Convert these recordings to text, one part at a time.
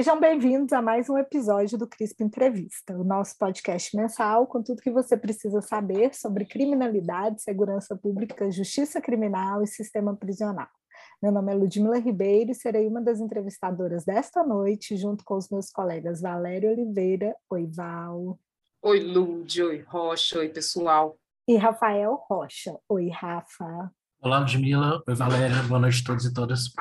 Sejam bem-vindos a mais um episódio do CRISP Entrevista, o nosso podcast mensal com tudo que você precisa saber sobre criminalidade, segurança pública, justiça criminal e sistema prisional. Meu nome é Ludmila Ribeiro e serei uma das entrevistadoras desta noite, junto com os meus colegas Valério Oliveira, oi Val. Oi Lud, oi Rocha, oi pessoal. E Rafael Rocha, oi Rafa. Olá Ludmila, oi Valéria, boa noite a todos e todas.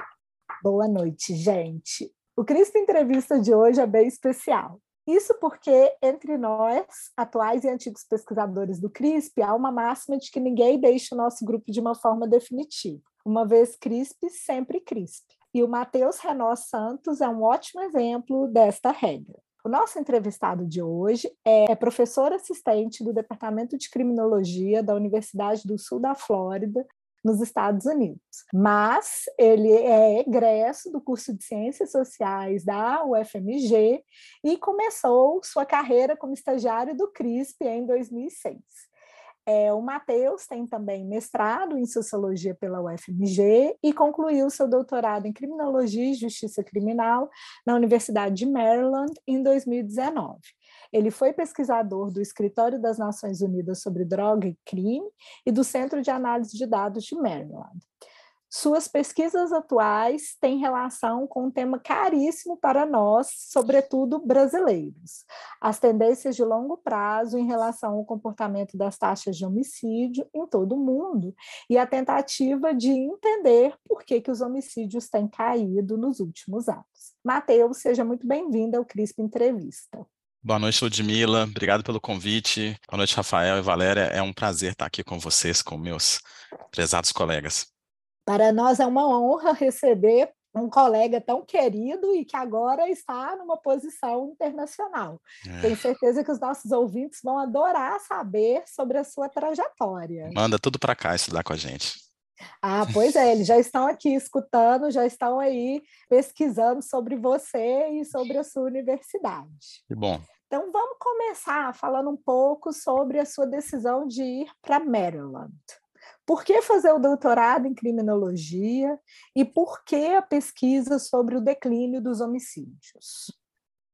Boa noite, gente. O Cristo Entrevista de hoje é bem especial. Isso porque, entre nós, atuais e antigos pesquisadores do CRISP, há uma máxima de que ninguém deixa o nosso grupo de uma forma definitiva. Uma vez CRISP, sempre CRISP. E o Matheus Renó Santos é um ótimo exemplo desta regra. O nosso entrevistado de hoje é professor assistente do Departamento de Criminologia da Universidade do Sul da Flórida nos Estados Unidos. Mas ele é egresso do curso de Ciências Sociais da UFMG e começou sua carreira como estagiário do CRISP em 2006. É, o Matheus tem também mestrado em Sociologia pela UFMG e concluiu seu doutorado em Criminologia e Justiça Criminal na Universidade de Maryland em 2019. Ele foi pesquisador do Escritório das Nações Unidas sobre Droga e Crime e do Centro de Análise de Dados de Maryland. Suas pesquisas atuais têm relação com um tema caríssimo para nós, sobretudo brasileiros: as tendências de longo prazo em relação ao comportamento das taxas de homicídio em todo o mundo e a tentativa de entender por que, que os homicídios têm caído nos últimos anos. Mateus, seja muito bem-vindo ao CRISP Entrevista. Boa noite, Ludmila. Obrigado pelo convite. Boa noite, Rafael e Valéria. É um prazer estar aqui com vocês, com meus prezados colegas. Para nós é uma honra receber um colega tão querido e que agora está numa posição internacional. É. Tenho certeza que os nossos ouvintes vão adorar saber sobre a sua trajetória. Manda tudo para cá estudar com a gente. Ah, pois é, eles já estão aqui escutando, já estão aí pesquisando sobre você e sobre a sua universidade. Que bom. Então vamos começar falando um pouco sobre a sua decisão de ir para Maryland. Por que fazer o doutorado em criminologia e por que a pesquisa sobre o declínio dos homicídios?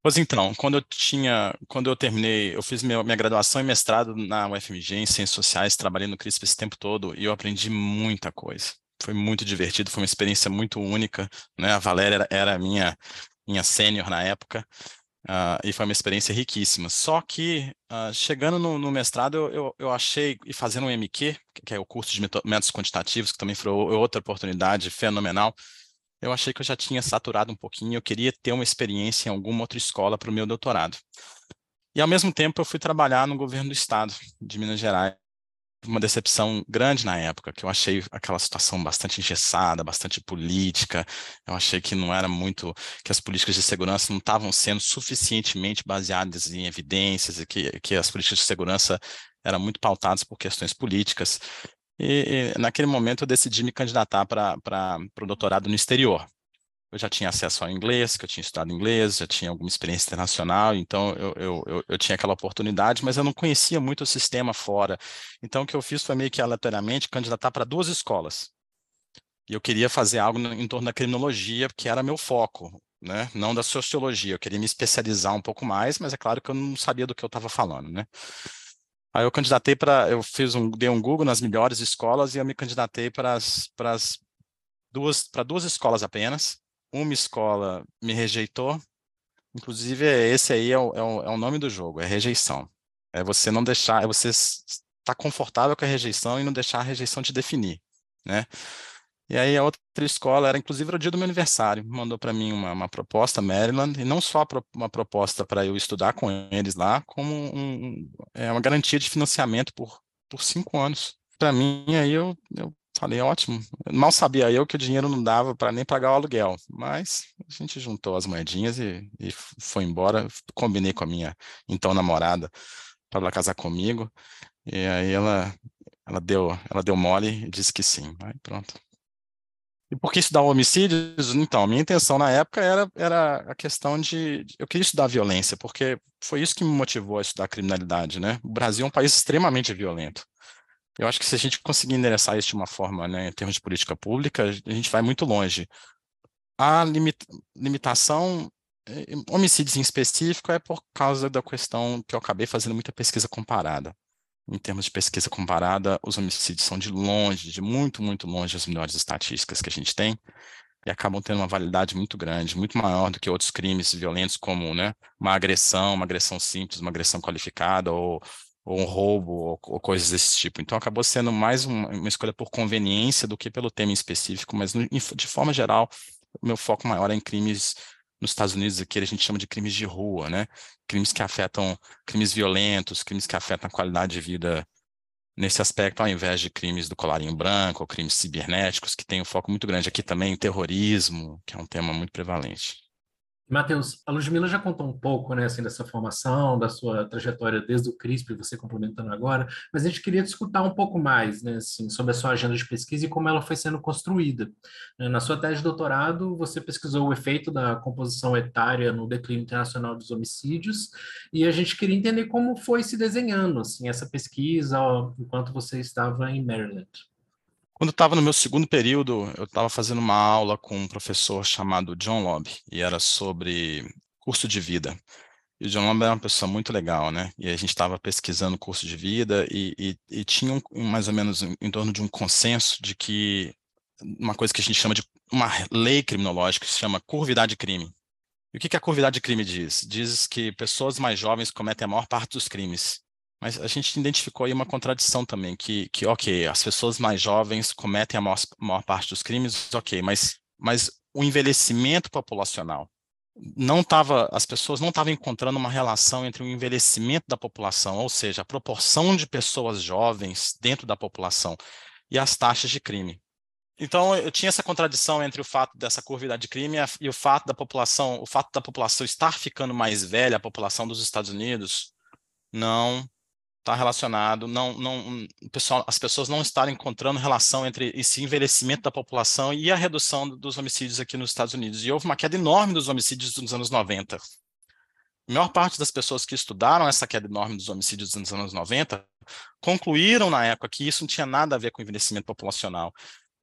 Pois então, quando eu tinha, quando eu terminei, eu fiz minha, minha graduação e mestrado na UFMG em Ciências Sociais, trabalhei no CRISP esse tempo todo e eu aprendi muita coisa. Foi muito divertido, foi uma experiência muito única, né? A Valéria era, era minha minha sênior na época uh, e foi uma experiência riquíssima. Só que uh, chegando no, no mestrado eu, eu, eu, achei e fazendo um MQ, que é o curso de métodos quantitativos, que também foi outra oportunidade fenomenal eu achei que eu já tinha saturado um pouquinho, eu queria ter uma experiência em alguma outra escola para o meu doutorado. E, ao mesmo tempo, eu fui trabalhar no governo do estado de Minas Gerais. Uma decepção grande na época, que eu achei aquela situação bastante engessada, bastante política. Eu achei que não era muito, que as políticas de segurança não estavam sendo suficientemente baseadas em evidências e que, que as políticas de segurança eram muito pautadas por questões políticas. E, e naquele momento eu decidi me candidatar para o doutorado no exterior. Eu já tinha acesso ao inglês, que eu tinha estudado inglês, já tinha alguma experiência internacional, então eu, eu, eu, eu tinha aquela oportunidade, mas eu não conhecia muito o sistema fora. Então o que eu fiz foi meio que aleatoriamente candidatar para duas escolas. E eu queria fazer algo em torno da criminologia, que era meu foco, né? não da sociologia. Eu queria me especializar um pouco mais, mas é claro que eu não sabia do que eu estava falando. Né? Aí eu candidatei para, eu fiz um, dei um Google nas melhores escolas e eu me candidatei para as duas, para duas escolas apenas. Uma escola me rejeitou, inclusive esse aí é o, é o, é o nome do jogo, é rejeição. É você não deixar, é você estar tá confortável com a rejeição e não deixar a rejeição te definir, né? E aí a outra escola era, inclusive, era o dia do meu aniversário, mandou para mim uma, uma, proposta, Maryland, e não só uma proposta para eu estudar com eles lá, como um, é, uma garantia de financiamento por, por cinco anos. Para mim, aí eu, eu falei, ótimo. Mal sabia eu que o dinheiro não dava para nem pagar o aluguel, mas a gente juntou as moedinhas e, e foi embora. Combinei com a minha então namorada para ela casar comigo, e aí ela, ela, deu, ela deu mole e disse que sim. Aí pronto. E por que estudar homicídios? Então, a minha intenção na época era, era a questão de. Eu queria estudar violência, porque foi isso que me motivou a estudar criminalidade, né? O Brasil é um país extremamente violento. Eu acho que se a gente conseguir endereçar isso de uma forma, né, em termos de política pública, a gente vai muito longe. A limita limitação homicídios em específico é por causa da questão que eu acabei fazendo muita pesquisa comparada. Em termos de pesquisa comparada, os homicídios são de longe, de muito, muito longe as melhores estatísticas que a gente tem e acabam tendo uma validade muito grande, muito maior do que outros crimes violentos, como né, uma agressão, uma agressão simples, uma agressão qualificada, ou, ou um roubo, ou, ou, coisas desse tipo. Então, acabou sendo mais uma, uma, escolha por conveniência do que pelo tema em específico, mas de forma geral, o meu foco maior é em crimes nos Estados Unidos, aqui a gente chama de crimes de rua, né? Crimes que afetam, crimes violentos, crimes que afetam a qualidade de vida nesse aspecto, ao invés de crimes do colarinho branco ou crimes cibernéticos, que tem um foco muito grande aqui também, terrorismo, que é um tema muito prevalente. Matheus, a Ludmilla já contou um pouco, né, assim, dessa formação, da sua trajetória desde o CRISP, você complementando agora, mas a gente queria discutir um pouco mais, né, assim, sobre a sua agenda de pesquisa e como ela foi sendo construída. Né, na sua tese de doutorado, você pesquisou o efeito da composição etária no declínio internacional dos homicídios, e a gente queria entender como foi se desenhando, assim, essa pesquisa enquanto você estava em Maryland. Quando eu estava no meu segundo período, eu estava fazendo uma aula com um professor chamado John Lobb, e era sobre curso de vida. E o John Lobb era uma pessoa muito legal, né? E a gente estava pesquisando curso de vida e, e, e tinha um, mais ou menos em, em torno de um consenso de que uma coisa que a gente chama de uma lei criminológica que se chama curvidade de crime. E o que, que a curvidade de crime diz? Diz que pessoas mais jovens cometem a maior parte dos crimes. Mas a gente identificou aí uma contradição também, que, que ok, as pessoas mais jovens cometem a maior, maior parte dos crimes, ok, mas, mas o envelhecimento populacional não estava, as pessoas não estavam encontrando uma relação entre o envelhecimento da população, ou seja, a proporção de pessoas jovens dentro da população e as taxas de crime. Então, eu tinha essa contradição entre o fato dessa curva de crime e o fato da população, o fato da população estar ficando mais velha, a população dos Estados Unidos, não está relacionado, não, não, pessoal, as pessoas não estarem encontrando relação entre esse envelhecimento da população e a redução dos homicídios aqui nos Estados Unidos. E houve uma queda enorme dos homicídios nos anos 90. A maior parte das pessoas que estudaram essa queda enorme dos homicídios nos anos 90 concluíram na época que isso não tinha nada a ver com envelhecimento populacional.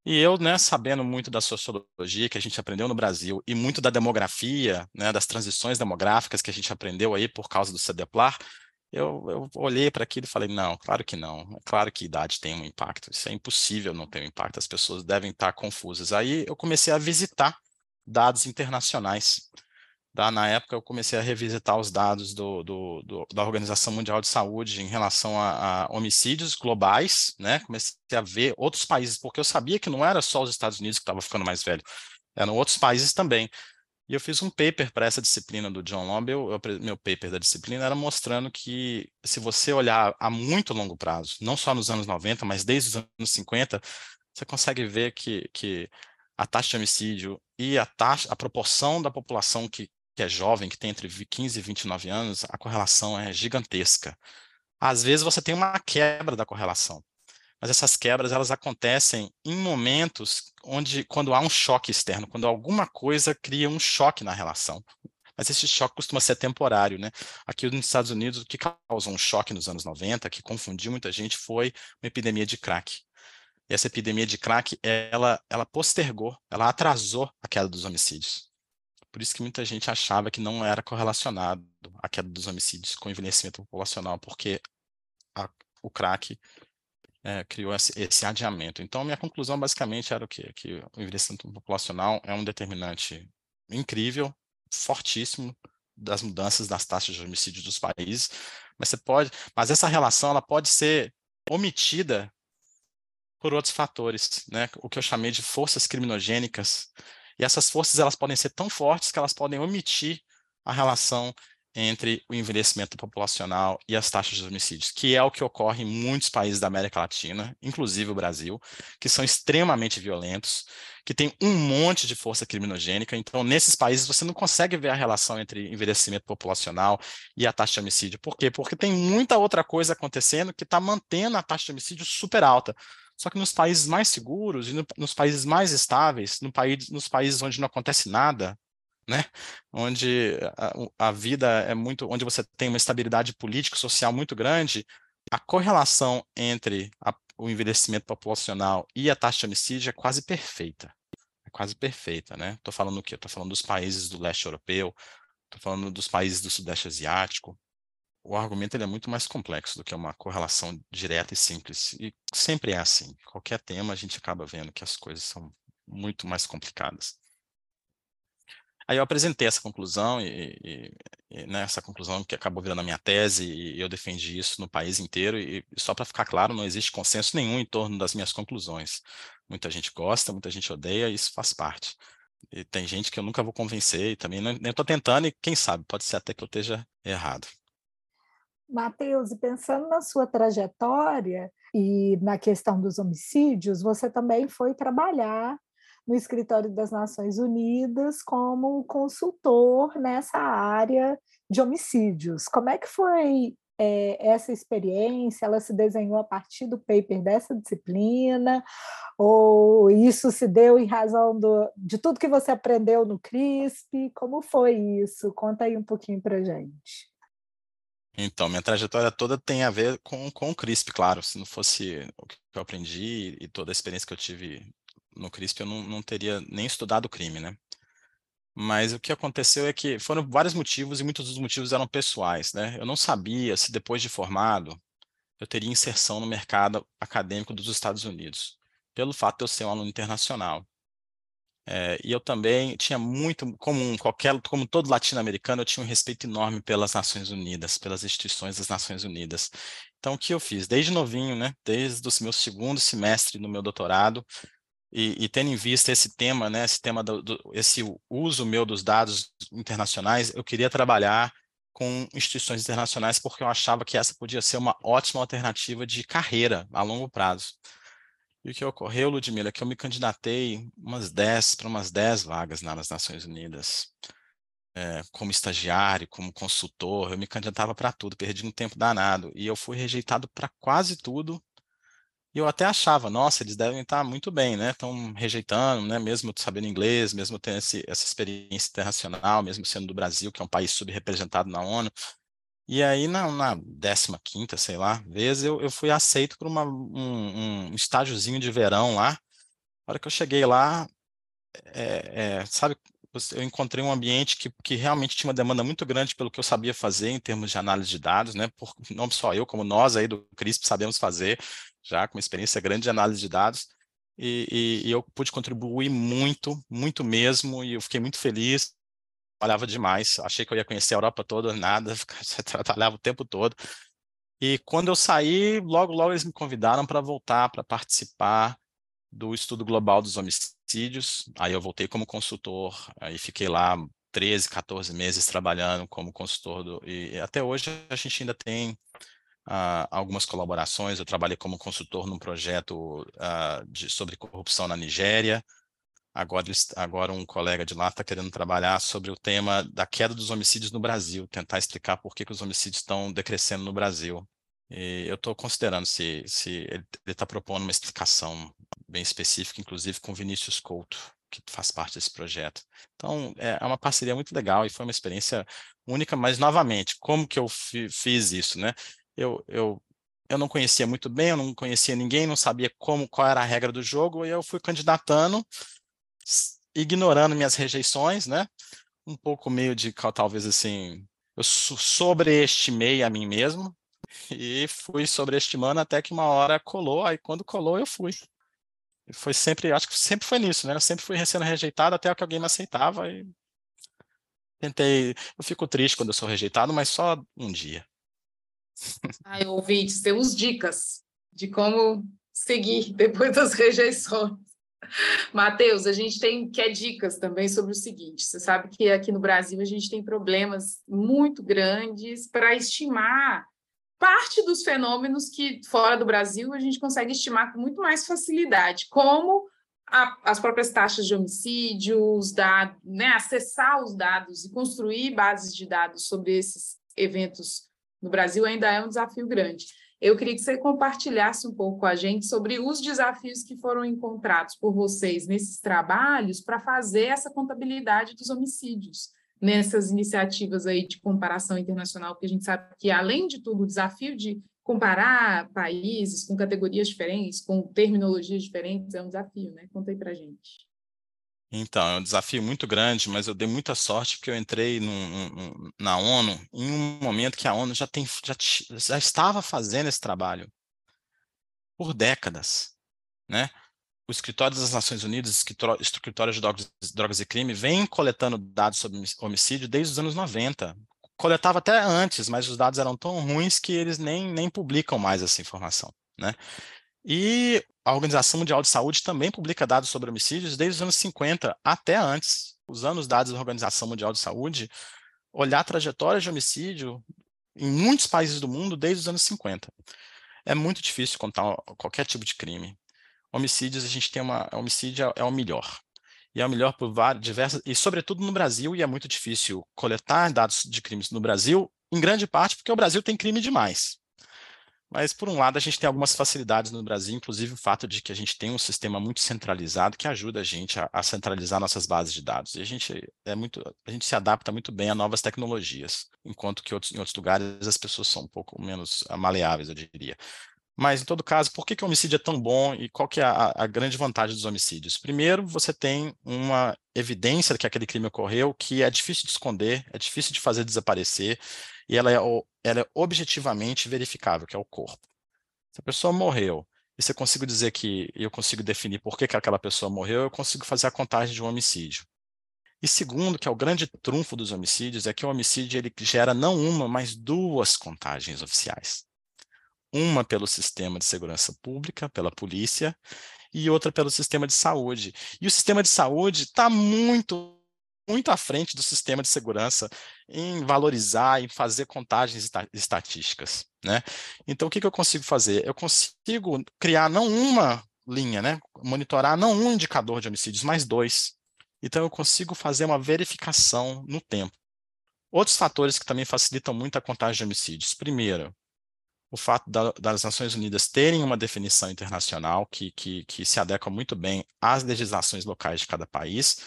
E eu, né, sabendo muito da sociologia que a gente aprendeu no Brasil e muito da demografia, né, das transições demográficas que a gente aprendeu aí por causa do CEDEPLAR, eu, eu olhei para aquilo e falei, não, claro que não. É claro que idade tem um impacto. Isso é impossível não ter um impacto. As pessoas devem estar confusas. Aí eu comecei a visitar dados internacionais. Na época, eu comecei a revisitar os dados do, do, do, da Organização Mundial de Saúde em relação a, a, homicídios globais, né? Comecei a ver outros países, porque eu sabia que não era só os Estados Unidos que estavam ficando mais velho, eram outros países também. E eu fiz um paper para essa disciplina do John Lombe, meu paper da disciplina era mostrando que se você olhar a muito longo prazo, não só nos anos 90, mas desde os anos 50, você consegue ver que, que a taxa de homicídio e a taxa, a proporção da população que, que é jovem, que tem entre 15 e 29 anos, a correlação é gigantesca. Às vezes você tem uma quebra da correlação mas essas quebras elas acontecem em momentos onde quando há um choque externo, quando alguma coisa cria um choque na relação. Mas esse choque costuma ser temporário, né? Aqui nos Estados Unidos, o que causou um choque nos anos 90, que confundiu muita gente, foi uma epidemia de crack. E essa epidemia de crack, ela, ela postergou, ela atrasou a queda dos homicídios. Por isso que muita gente achava que não era correlacionado a queda dos homicídios com o envelhecimento populacional, porque a, o crack é, criou esse, esse, adiamento. Então, minha conclusão basicamente era o quê? Que o envelhecimento populacional é um determinante incrível, fortíssimo das mudanças das taxas de homicídio dos países, mas você pode, mas essa relação ela pode ser omitida por outros fatores, né? O que eu chamei de forças criminogênicas. E essas forças elas podem ser tão fortes que elas podem omitir a relação entre o envelhecimento populacional e as taxas de homicídios, que é o que ocorre em muitos países da América Latina, inclusive o Brasil, que são extremamente violentos, que tem um monte de força criminogênica. Então, nesses países, você não consegue ver a relação entre envelhecimento populacional e a taxa de homicídio. Por quê? Porque tem muita outra coisa acontecendo que está mantendo a taxa de homicídio super alta. Só que nos países mais seguros e no, nos países mais estáveis, no país, nos países onde não acontece nada, né? Onde a, a, vida é muito, onde você tem uma estabilidade política social muito grande, a correlação entre a, o envelhecimento populacional e a taxa de homicídio é quase perfeita. É quase perfeita, né? Estou falando o quê? Estou falando dos países do leste europeu, estou falando dos países do Sudeste Asiático, o argumento ele é muito mais complexo do que uma correlação direta e simples. E sempre é assim. Qualquer tema a gente acaba vendo que as coisas são muito mais complicadas. Aí eu apresentei essa conclusão, e, e, e né, essa conclusão que acabou virando a minha tese, e eu defendi isso no país inteiro, e, só para ficar claro, não existe consenso nenhum em torno das minhas conclusões. Muita gente gosta, muita gente odeia, isso faz parte. E tem gente que eu nunca vou convencer, e também nem estou tentando, e quem sabe, pode ser até que eu esteja errado. Matheus, e pensando na sua trajetória e na questão dos homicídios, você também foi trabalhar no Escritório das Nações Unidas como consultor nessa área de homicídios. Como é que foi é, essa experiência? Ela se desenhou a partir do paper dessa disciplina? Ou isso se deu em razão do, de tudo que você aprendeu no CRISP? Como foi isso? Conta aí um pouquinho para gente. Então, minha trajetória toda tem a ver com, com o CRISP, claro. Se não fosse o que eu aprendi e toda a experiência que eu tive no CRISP, eu não, não teria nem estudado crime, né? Mas o que aconteceu é que foram vários motivos e muitos dos motivos eram pessoais, né? Eu não sabia se depois de formado eu teria inserção no mercado acadêmico dos Estados Unidos, pelo fato de eu ser um aluno internacional. É, e eu também tinha muito, como qualquer, como todo latino-americano, eu tinha um respeito enorme pelas Nações Unidas, pelas instituições das Nações Unidas. Então, o que eu fiz? Desde novinho, né, desde o meu segundo semestre no meu doutorado, e, e tendo em vista esse tema, né, esse tema do, do, esse uso meu dos dados internacionais, eu queria trabalhar com instituições internacionais porque eu achava que essa podia ser uma ótima alternativa de carreira a longo prazo. E o que ocorreu, Ludmila, é que eu me candidatei umas 10 para umas 10 vagas nas Nações Unidas. É, como estagiário, como consultor, eu me candidatava para tudo, perdi um tempo danado. E eu fui rejeitado para quase tudo. E eu até achava, nossa, eles devem estar muito bem, né? Estão rejeitando, né? Mesmo sabendo inglês, mesmo tendo esse, essa experiência internacional, mesmo sendo do Brasil, que é um país subrepresentado na ONU. E aí, na, na 15ª, sei lá, vez, eu, eu fui aceito por uma, um, um estágiozinho de verão lá. Na hora que eu cheguei lá, é, é, sabe, eu encontrei um ambiente que, que realmente tinha uma demanda muito grande pelo que eu sabia fazer em termos de análise de dados, né? Por, não só eu, como nós aí do CRISP sabemos fazer, já com uma experiência grande de análise de dados. E, e, e eu pude contribuir muito, muito mesmo, e eu fiquei muito feliz trabalhava demais, achei que eu ia conhecer a Europa toda, nada, trabalhava o tempo todo. E quando eu saí, logo, logo eles me convidaram para voltar, para participar do estudo global dos homicídios. Aí eu voltei como consultor, aí fiquei lá 13, 14 meses trabalhando como consultor. Do, e até hoje a gente ainda tem uh, algumas colaborações. Eu trabalhei como consultor num projeto uh, de, sobre corrupção na Nigéria. Agora, agora um colega de lá está querendo trabalhar sobre o tema da queda dos homicídios no Brasil, tentar explicar por que, que os homicídios estão decrescendo no Brasil. E eu estou considerando se, se ele está propondo uma explicação bem específica, inclusive com Vinícius Couto, que faz parte desse projeto. Então, é, é uma parceria muito legal e foi uma experiência única, mas, novamente, como que eu fiz isso, né? Eu, eu, eu não conhecia muito bem, eu não conhecia ninguém, não sabia como, qual era a regra do jogo, e eu fui candidatando, ignorando minhas rejeições, né? Um pouco meio de talvez assim, eu sobreestimei a mim mesmo e fui sobreestimando até que uma hora colou, aí quando colou eu fui. Foi sempre, acho que sempre foi nisso, né? Eu sempre fui sendo rejeitado até que alguém me aceitava e tentei, eu fico triste quando eu sou rejeitado, mas só um dia. Ai, ouvintes, temos dicas de como seguir depois das rejeições. Matheus, a gente tem quer dicas também sobre o seguinte: você sabe que aqui no Brasil a gente tem problemas muito grandes para estimar parte dos fenômenos que fora do Brasil a gente consegue estimar com muito mais facilidade, como a, as próprias taxas de homicídio, os dados, né, acessar os dados e construir bases de dados sobre esses eventos no Brasil ainda é um desafio grande. Eu queria que você compartilhasse um pouco com a gente sobre os desafios que foram encontrados por vocês nesses trabalhos para fazer essa contabilidade dos homicídios, nessas iniciativas aí de comparação internacional, porque a gente sabe que, além de tudo, o desafio de comparar países com categorias diferentes, com terminologias diferentes, é um desafio, né? Conta aí para gente. Então, é um desafio muito grande, mas eu dei muita sorte porque eu entrei na ONU em um momento que a ONU já, tem, já, já estava fazendo esse trabalho por décadas, né? O Escritório das Nações Unidas, Escritório de Drogas, Drogas e Crime, vem coletando dados sobre homicídio desde os anos 90. Coletava até antes, mas os dados eram tão ruins que eles nem, nem publicam mais essa informação, né? E a Organização Mundial de Saúde também publica dados sobre homicídios desde os anos 50 até antes. Usando os dados da Organização Mundial de Saúde, olhar trajetórias de homicídio em muitos países do mundo desde os anos 50. É muito difícil contar qualquer tipo de crime. Homicídios, a gente tem uma. Homicídio é, é o melhor. E é o melhor por várias, diversas. E, sobretudo, no Brasil, e é muito difícil coletar dados de crimes no Brasil, em grande parte porque o Brasil tem crime demais. Mas, por um lado, a gente tem algumas facilidades no Brasil, inclusive o fato de que a gente tem um sistema muito centralizado que ajuda a gente a, a, centralizar nossas bases de dados. E a gente, é muito, a gente se adapta muito bem a novas tecnologias, enquanto que outros, em outros lugares as pessoas são um pouco menos maleáveis, eu diria. Mas, em todo caso, por que, que o homicídio é tão bom e qual que é a, a grande vantagem dos homicídios? Primeiro, você tem uma evidência de que aquele crime ocorreu que é difícil de esconder, é difícil de fazer desaparecer, e ela é, ela é objetivamente verificável, que é o corpo. Se a pessoa morreu, e eu consigo dizer que eu consigo definir por que, que aquela pessoa morreu, eu consigo fazer a contagem de um homicídio. E segundo, que é o grande trunfo dos homicídios, é que o homicídio ele gera não uma, mas duas contagens oficiais. Uma pelo sistema de segurança pública, pela polícia, e outra pelo sistema de saúde. E o sistema de saúde está muito muito à frente do sistema de segurança em valorizar, em fazer contagens estatísticas, né? Então, o que, que eu consigo fazer? Eu consigo criar não uma linha, né? Monitorar não um indicador de homicídios, mas dois. Então, eu consigo fazer uma verificação no tempo. Outros fatores que também facilitam muito a contagem de homicídios. Primeiro, o fato da, das Nações Unidas terem uma definição internacional que, que, que se adequa muito bem às legislações locais de cada país,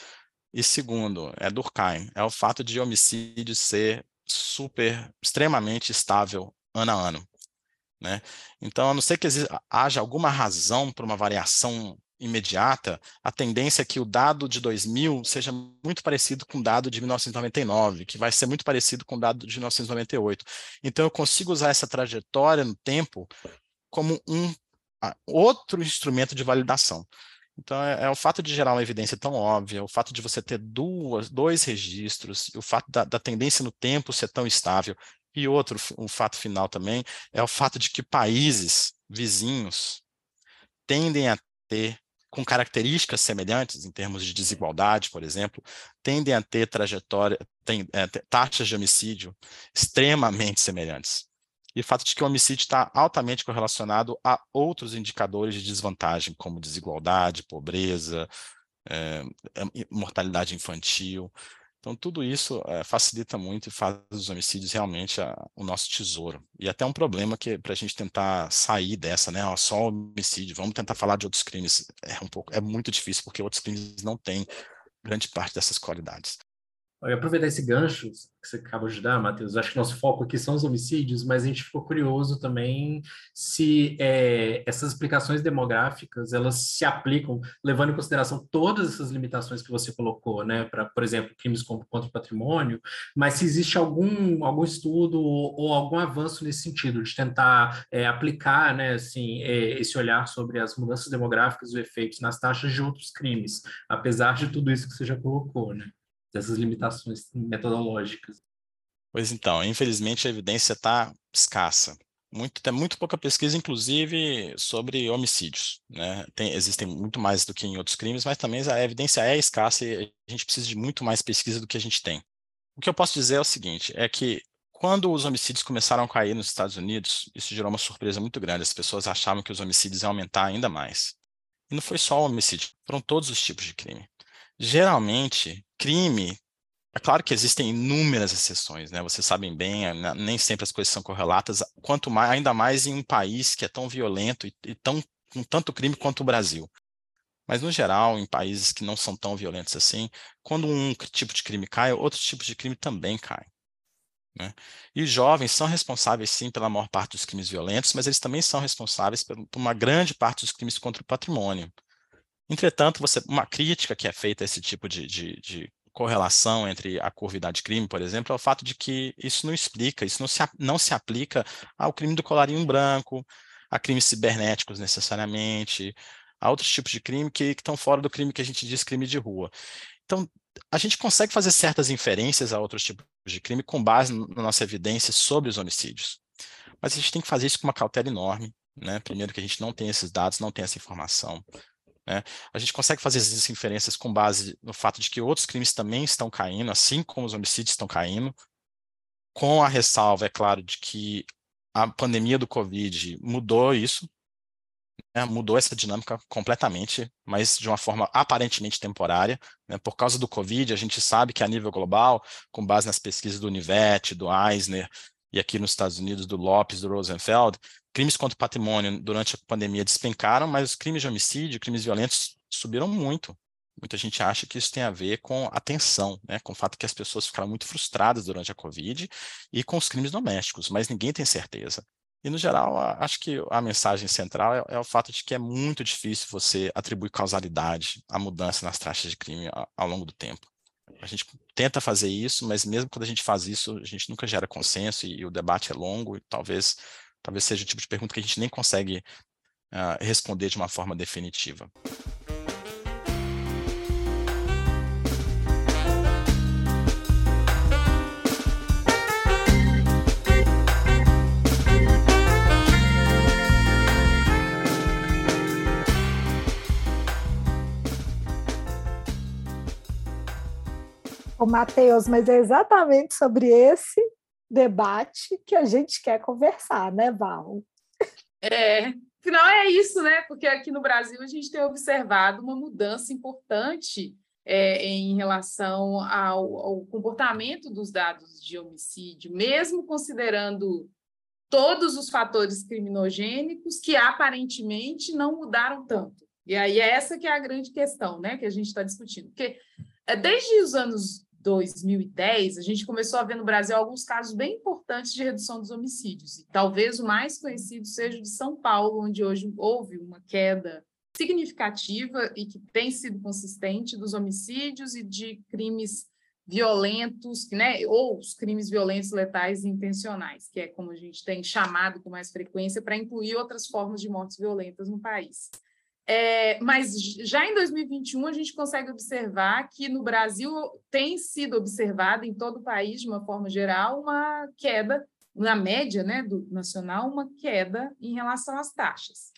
e segundo, é Durkheim, é o fato de homicídio ser super, extremamente estável ano a ano. Né? Então, a não ser que haja alguma razão para uma variação imediata, a tendência é que o dado de 2000 seja muito parecido com o dado de 1999, que vai ser muito parecido com o dado de 1998. Então, eu consigo usar essa trajetória no tempo como um outro instrumento de validação. Então, é, é, o fato de gerar uma evidência tão óbvia, o fato de você ter duas, dois registros, o fato da, da tendência no tempo ser tão estável, e outro, um fato final também, é o fato de que países vizinhos tendem a ter, com características semelhantes, em termos de desigualdade, por exemplo, tendem a ter trajetória, tem, é, taxas de homicídio extremamente semelhantes e o fato de que o homicídio está altamente correlacionado a outros indicadores de desvantagem, como desigualdade, pobreza, é, mortalidade infantil. Então, tudo isso é, facilita muito e faz os homicídios realmente a, o nosso tesouro. E até um problema que para a gente tentar sair dessa, né? Ó, só homicídio, vamos tentar falar de outros crimes. É um pouco, é muito difícil, porque outros crimes não têm grande parte dessas qualidades. Aproveitar esse gancho que você acabou de dar, Matheus. Acho que nosso foco aqui são os homicídios, mas a gente ficou curioso também se é, essas explicações demográficas elas se aplicam levando em consideração todas essas limitações que você colocou, né? Para, por exemplo, crimes contra o patrimônio, mas se existe algum, algum estudo ou, ou algum avanço nesse sentido de tentar é, aplicar, né? Assim, é, esse olhar sobre as mudanças demográficas e efeitos nas taxas de outros crimes, apesar de tudo isso que você já colocou, né? Dessas limitações metodológicas. Pois então, infelizmente a evidência está escassa. Muito, tem muito pouca pesquisa, inclusive, sobre homicídios. Né? Tem, existem muito mais do que em outros crimes, mas também a evidência é escassa e a gente precisa de muito mais pesquisa do que a gente tem. O que eu posso dizer é o seguinte, é que quando os homicídios começaram a cair nos Estados Unidos, isso gerou uma surpresa muito grande. As pessoas achavam que os homicídios iam aumentar ainda mais. E não foi só o homicídio, foram todos os tipos de crime. Geralmente, crime, é claro que existem inúmeras exceções, né? Vocês sabem bem, eh, nem sempre as coisas são correlatas, quanto mais, ainda mais em um país que é tão violento e, e tão, com tanto crime quanto o Brasil. Mas, no geral, em países que não são tão violentos assim, quando um tipo de crime cai, outros tipos de crime também caem. Né? E jovens são responsáveis, sim, pela maior parte dos crimes violentos, mas eles também são responsáveis por uma grande parte dos crimes contra o patrimônio Entretanto, você, uma crítica que é feita a esse tipo de, de, de correlação entre a curvidade de crime, por exemplo, é o fato de que isso não explica, isso não se, não se aplica ao crime do colarinho branco, a crimes cibernéticos necessariamente, a outros tipos de crime que, que estão fora do crime que a gente diz crime de rua. Então, a gente consegue fazer certas inferências a outros tipos de crime com base na nossa evidência sobre os homicídios. Mas a gente tem que fazer isso com uma cautela enorme. Né? Primeiro que a gente não tem esses dados, não tem essa informação. Né? A gente consegue fazer essas inferências com base no fato de que outros crimes também estão caindo, assim como os homicídios estão caindo, com a ressalva, é claro, de que a pandemia do Covid mudou isso, né? mudou essa dinâmica completamente, mas de uma forma aparentemente temporária. Né? Por causa do Covid, a gente sabe que a nível global, com base nas pesquisas do Univet, do Eisner, e aqui nos Estados Unidos do Lopes, do Rosenfeld, crimes contra o patrimônio durante a pandemia despencaram, mas os crimes de homicídio, crimes violentos subiram muito. Muita gente acha que isso tem a ver com a tensão, né, com o fato que as pessoas ficaram muito frustradas durante a Covid e com os crimes domésticos, mas ninguém tem certeza. E, no geral, acho que a mensagem central é, é, o fato de que é muito difícil você atribuir causalidade à mudança nas taxas de crime ao, ao longo do tempo. A gente tenta fazer isso, mas mesmo quando a gente faz isso, a gente nunca gera consenso e, e o debate é longo e talvez, talvez seja o tipo de pergunta que a gente nem consegue uh, responder de uma forma definitiva. Matheus, mas é exatamente sobre esse debate que a gente quer conversar, né, Val? É, afinal é isso, né? Porque aqui no Brasil a gente tem observado uma mudança importante é, em relação ao, ao comportamento dos dados de homicídio, mesmo considerando todos os fatores criminogênicos que aparentemente não mudaram tanto. E aí é essa que é a grande questão, né, que a gente está discutindo. Porque é, desde os anos 2010, a gente começou a ver no Brasil alguns casos bem importantes de redução dos homicídios. E talvez o mais conhecido seja o de São Paulo, onde hoje houve uma queda significativa e que tem sido consistente dos homicídios e de crimes violentos, né, ou os crimes violentos letais e intencionais, que é como a gente tem chamado com mais frequência para incluir outras formas de mortes violentas no país. É, mas já em 2021 a gente consegue observar que no Brasil tem sido observada em todo o país, de uma forma geral, uma queda, na média né, do nacional, uma queda em relação às taxas.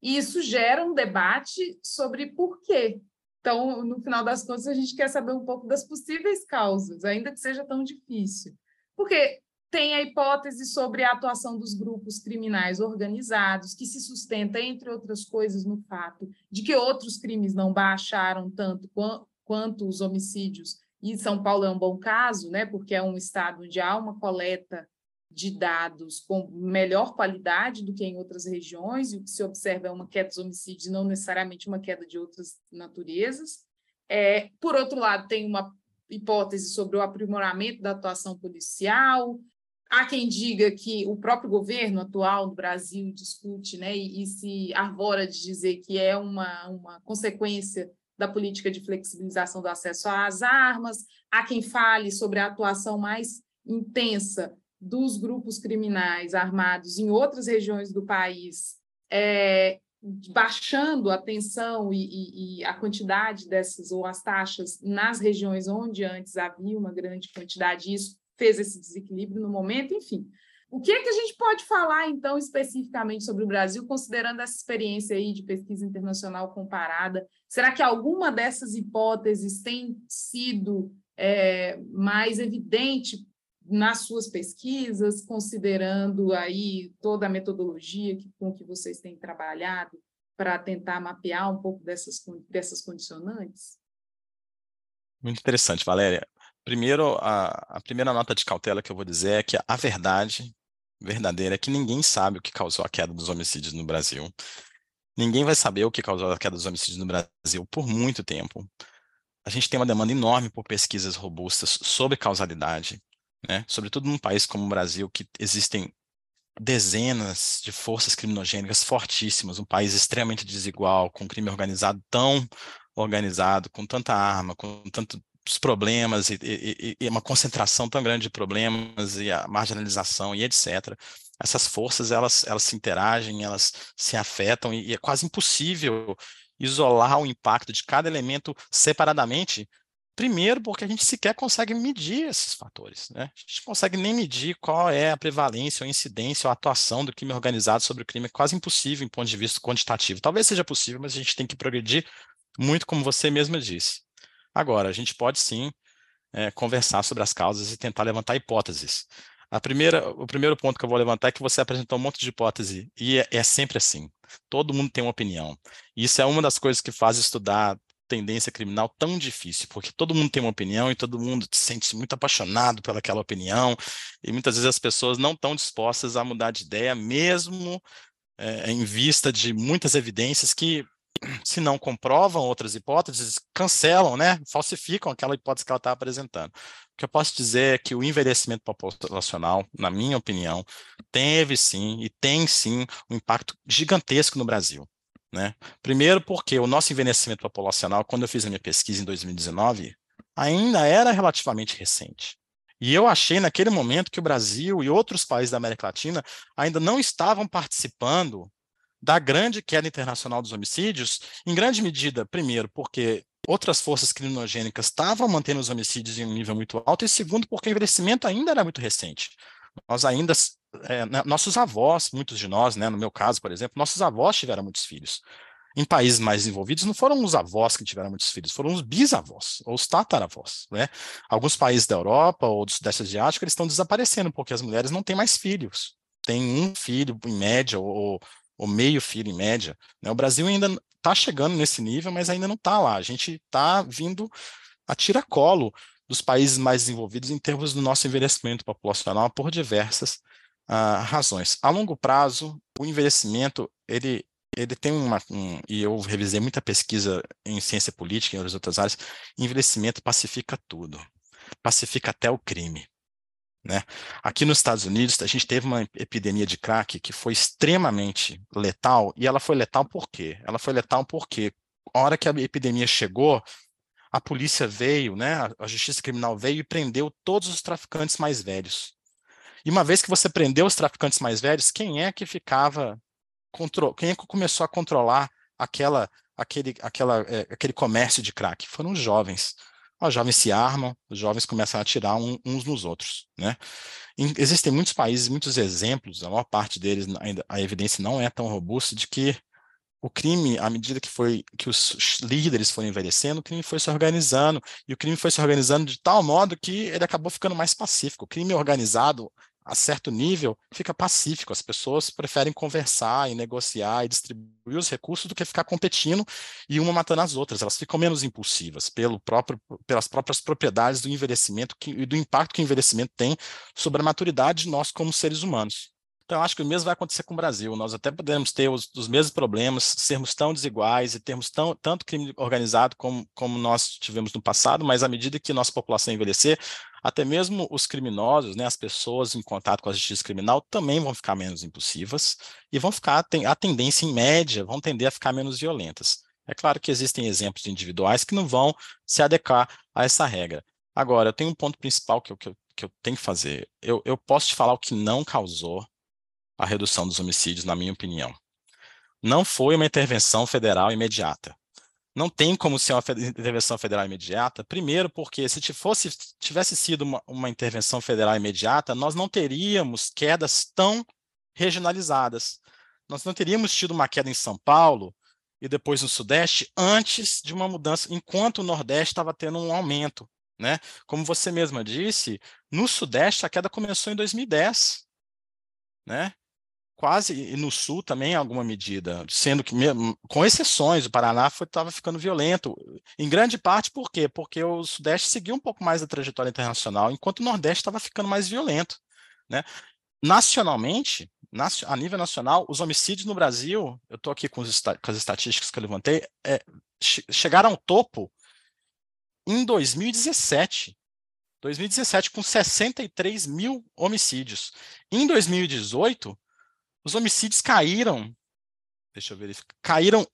E isso gera um debate sobre por quê. Então, no final das contas, a gente quer saber um pouco das possíveis causas, ainda que seja tão difícil. Porque tem a hipótese sobre a atuação dos grupos criminais organizados, que se sustenta, entre outras coisas, no fato de que outros crimes não baixaram tanto quanto os homicídios. E São Paulo é um bom caso, né, porque é um estado onde há uma coleta de dados com melhor qualidade do que em outras regiões, e o que se observa é uma queda dos homicídios, não necessariamente uma queda de outras naturezas. É, por outro lado, tem uma hipótese sobre o aprimoramento da atuação policial, Há quem diga que o próprio governo atual do Brasil discute né, e, e se arvora de dizer que é uma, uma consequência da política de flexibilização do acesso às armas. Há quem fale sobre a atuação mais intensa dos grupos criminais armados em outras regiões do país, é, baixando a tensão e, e, e, a quantidade dessas, ou as taxas, nas regiões onde antes havia uma grande quantidade, isso fez esse desequilíbrio no momento, enfim. O que é que a gente pode falar, então, especificamente sobre o Brasil, considerando essa experiência aí de pesquisa internacional comparada? Será que alguma dessas hipóteses tem sido é, mais evidente nas suas pesquisas, considerando aí toda a metodologia que, com que vocês têm trabalhado para tentar mapear um pouco dessas, dessas condicionantes? Muito interessante, Valéria. Primeiro, a, a primeira nota de cautela que eu vou dizer é que a verdade verdadeira é que ninguém sabe o que causou a queda dos homicídios no Brasil. Ninguém vai saber o que causou a queda dos homicídios no Brasil por muito tempo. A gente tem uma demanda enorme por pesquisas robustas sobre causalidade, né? sobretudo num país como o Brasil, que existem dezenas de forças criminogênicas fortíssimas, um país extremamente desigual, com crime organizado tão organizado, com tanta arma, com tantos problemas e, e, e, uma concentração tão grande de problemas e a marginalização e etc. Essas forças elas, elas se interagem, elas se afetam e, e é quase impossível isolar o impacto de cada elemento separadamente Primeiro, porque a gente sequer consegue medir esses fatores. Né? A gente consegue nem medir qual é a prevalência, ou incidência, ou atuação do crime organizado sobre o crime. É quase impossível em ponto de vista quantitativo. Talvez seja possível, mas a gente tem que progredir muito, como você mesma disse. Agora, a gente pode sim é, conversar sobre as causas e tentar levantar hipóteses. A primeira, o primeiro ponto que eu vou levantar é que você apresentou um monte de hipótese, e é, é sempre assim. Todo mundo tem uma opinião. Isso é uma das coisas que faz estudar tendência criminal tão difícil, porque todo mundo tem uma opinião e todo mundo se sente muito apaixonado pelaquela opinião, e muitas vezes as pessoas não estão dispostas a mudar de ideia, mesmo é, em vista de muitas evidências que, se não comprovam outras hipóteses, cancelam, né, falsificam aquela hipótese que ela está apresentando. O que eu posso dizer é que o envelhecimento populacional, na minha opinião, teve sim e tem sim um impacto gigantesco no Brasil. Né? Primeiro porque o nosso envelhecimento populacional, quando eu fiz a minha pesquisa em 2019, ainda era relativamente recente. E eu achei naquele momento que o Brasil e outros países da América Latina ainda não estavam participando da grande queda internacional dos homicídios, em grande medida, primeiro, porque outras forças criminogênicas estavam mantendo os homicídios em um nível muito alto, e segundo, porque o envelhecimento ainda era muito recente. Nós ainda é, né, nossos avós, muitos de nós, né, no meu caso, por exemplo, nossos avós tiveram muitos filhos. Em países mais desenvolvidos, não foram os avós que tiveram muitos filhos, foram os bisavós, ou os tataravós. Né? Alguns países da Europa ou do Sudeste Asiático, eles estão desaparecendo, porque as mulheres não têm mais filhos. Tem um filho, em média, ou, ou meio filho, em média. Né? O Brasil ainda está chegando nesse nível, mas ainda não está lá. A gente está vindo a tiracolo dos países mais desenvolvidos em termos do nosso envelhecimento populacional por diversas uh, razões. A longo prazo, o envelhecimento, ele, ele tem uma, um, e eu revisei muita pesquisa em ciência política e em outras áreas, envelhecimento pacifica tudo, pacifica até o crime. Né? Aqui nos Estados Unidos, a gente teve uma epidemia de crack que foi extremamente letal, e ela foi letal por quê? Ela foi letal porque, a hora que a epidemia chegou, a polícia veio, né, a justiça criminal veio e prendeu todos os traficantes mais velhos. E uma vez que você prendeu os traficantes mais velhos, quem é que ficava, quem é que começou a controlar aquela, aquele, aquela, é, aquele comércio de crack? Foram os jovens. Os jovens se armam, os jovens começam a atirar uns nos outros, né? Existem muitos países, muitos exemplos, a maior parte deles ainda a evidência não é tão robusta de que o crime, à medida que foi que os líderes foram envelhecendo, o crime foi se organizando e o crime foi se organizando de tal modo que ele acabou ficando mais pacífico. O crime organizado a certo nível, fica pacífico. As pessoas preferem conversar e negociar e distribuir os recursos do que ficar competindo e uma matando as outras. Elas ficam menos impulsivas pelo próprio, pelas próprias propriedades do envelhecimento que, e do impacto que o envelhecimento tem sobre a maturidade de nós como seres humanos. Então, acho que o mesmo vai acontecer com o Brasil. Nós até podemos ter os, os mesmos problemas, sermos tão desiguais e termos tão, tanto crime organizado como, como nós tivemos no passado, mas à medida que nossa população envelhecer, até mesmo os criminosos, né, as pessoas em contato com a justiça criminal também vão ficar menos impulsivas e vão ficar, a tendência em média, vão tender a ficar menos violentas. É claro que existem exemplos individuais que não vão se adequar a essa regra. Agora, eu tenho um ponto principal que eu, que eu, que eu tenho que fazer. Eu, eu posso te falar o que não causou a redução dos homicídios, na minha opinião. Não foi uma intervenção federal imediata. Não tem como ser uma intervenção federal imediata, primeiro porque se fosse, tivesse sido uma, uma intervenção federal imediata, nós não teríamos quedas tão regionalizadas. Nós não teríamos tido uma queda em São Paulo e depois no Sudeste antes de uma mudança, enquanto o Nordeste estava tendo um aumento. Né? Como você mesma disse, no Sudeste a queda começou em 2010. Né? Quase, no sul também em alguma medida, sendo que, com exceções, o Paraná estava ficando violento, em grande parte por quê? Porque o Sudeste seguiu um pouco mais a trajetória internacional, enquanto o Nordeste estava ficando mais violento. Né? Nacionalmente, a nível nacional, os homicídios no Brasil, eu estou aqui com, com, as estatísticas que eu levantei, é, chegaram ao topo em 2017. 2017, com 63 mil homicídios. Em 2018, Os homicídios caíram, deixa eu verificar, caíram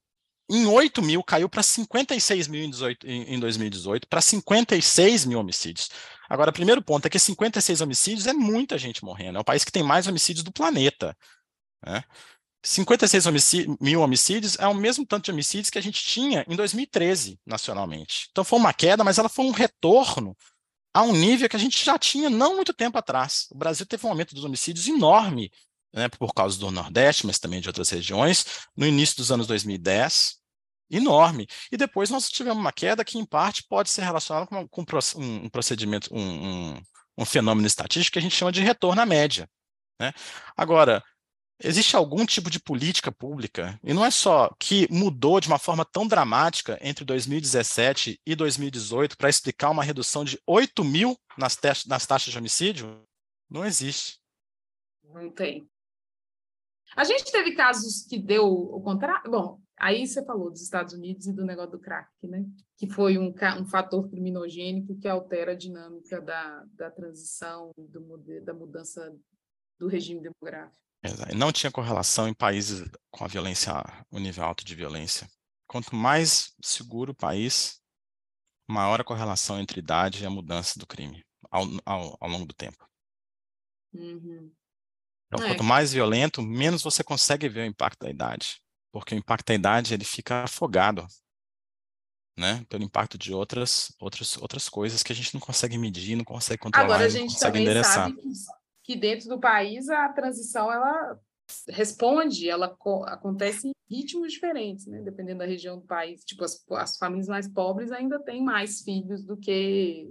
em 8 mil, caiu para 56 mil em, 18, em 2018, para 56 mil homicídios. Agora, o primeiro ponto é que 56 homicídios é muita gente morrendo. É o país que tem mais homicídios do planeta. Né? 56 homicídios, mil homicídios é o mesmo tanto de homicídios que a gente tinha em 2013, nacionalmente. Então, foi uma queda, mas ela foi um retorno a um nível que a gente já tinha não muito tempo atrás. O Brasil teve um aumento dos homicídios enorme, né, por causa do Nordeste, mas também de outras regiões, no início dos anos 2010, enorme. E depois nós tivemos uma queda que, em parte, pode ser relacionada com, com um procedimento, um, um, um, fenômeno estatístico que a gente chama de retorno à média. Né? Agora, existe algum tipo de política pública, e não é só que mudou de uma forma tão dramática entre 2017 e 2018 para explicar uma redução de 8 mil nas, nas taxas de homicídio? Não existe. Não tem. A gente teve casos que deu o contrário. Bom, Aí você falou dos Estados Unidos e do negócio do crack, né? Que foi um, um fator criminogênico que altera a dinâmica da, da transição, do, da mudança do regime demográfico. Não tinha correlação em países com a violência, o nível alto de violência. Quanto mais seguro o país, maior a correlação entre idade e a mudança do crime ao, ao, ao longo do tempo. Uhum. Então, quanto mais violento, menos você consegue ver o impacto da idade porque o impacto da idade ele fica afogado, né, pelo impacto de outras, outras, outras coisas que a gente não consegue medir, não consegue controlar, Agora, a gente não consegue endereçar. sabe que dentro do país a transição ela responde, ela acontece em ritmos diferentes, né? Dependendo da região do país. Tipo, as, as famílias mais pobres ainda têm mais filhos do que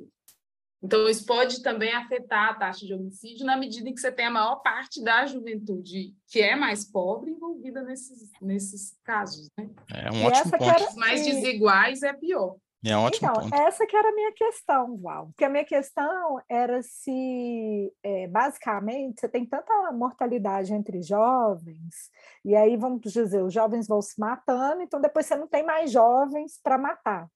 então, isso pode também afetar a taxa de homicídio na medida em que você tem a maior parte da juventude que é mais pobre envolvida nesses, nesses casos. Né? É um e ótimo ponto. Era... mais desiguais é pior. É um ótimo então, ponto. essa que era a minha questão, Val. Porque a minha questão era se, é, basicamente, você tem tanta mortalidade entre jovens, e aí, vamos dizer, os jovens vão se matando, então depois você não tem mais jovens para matar.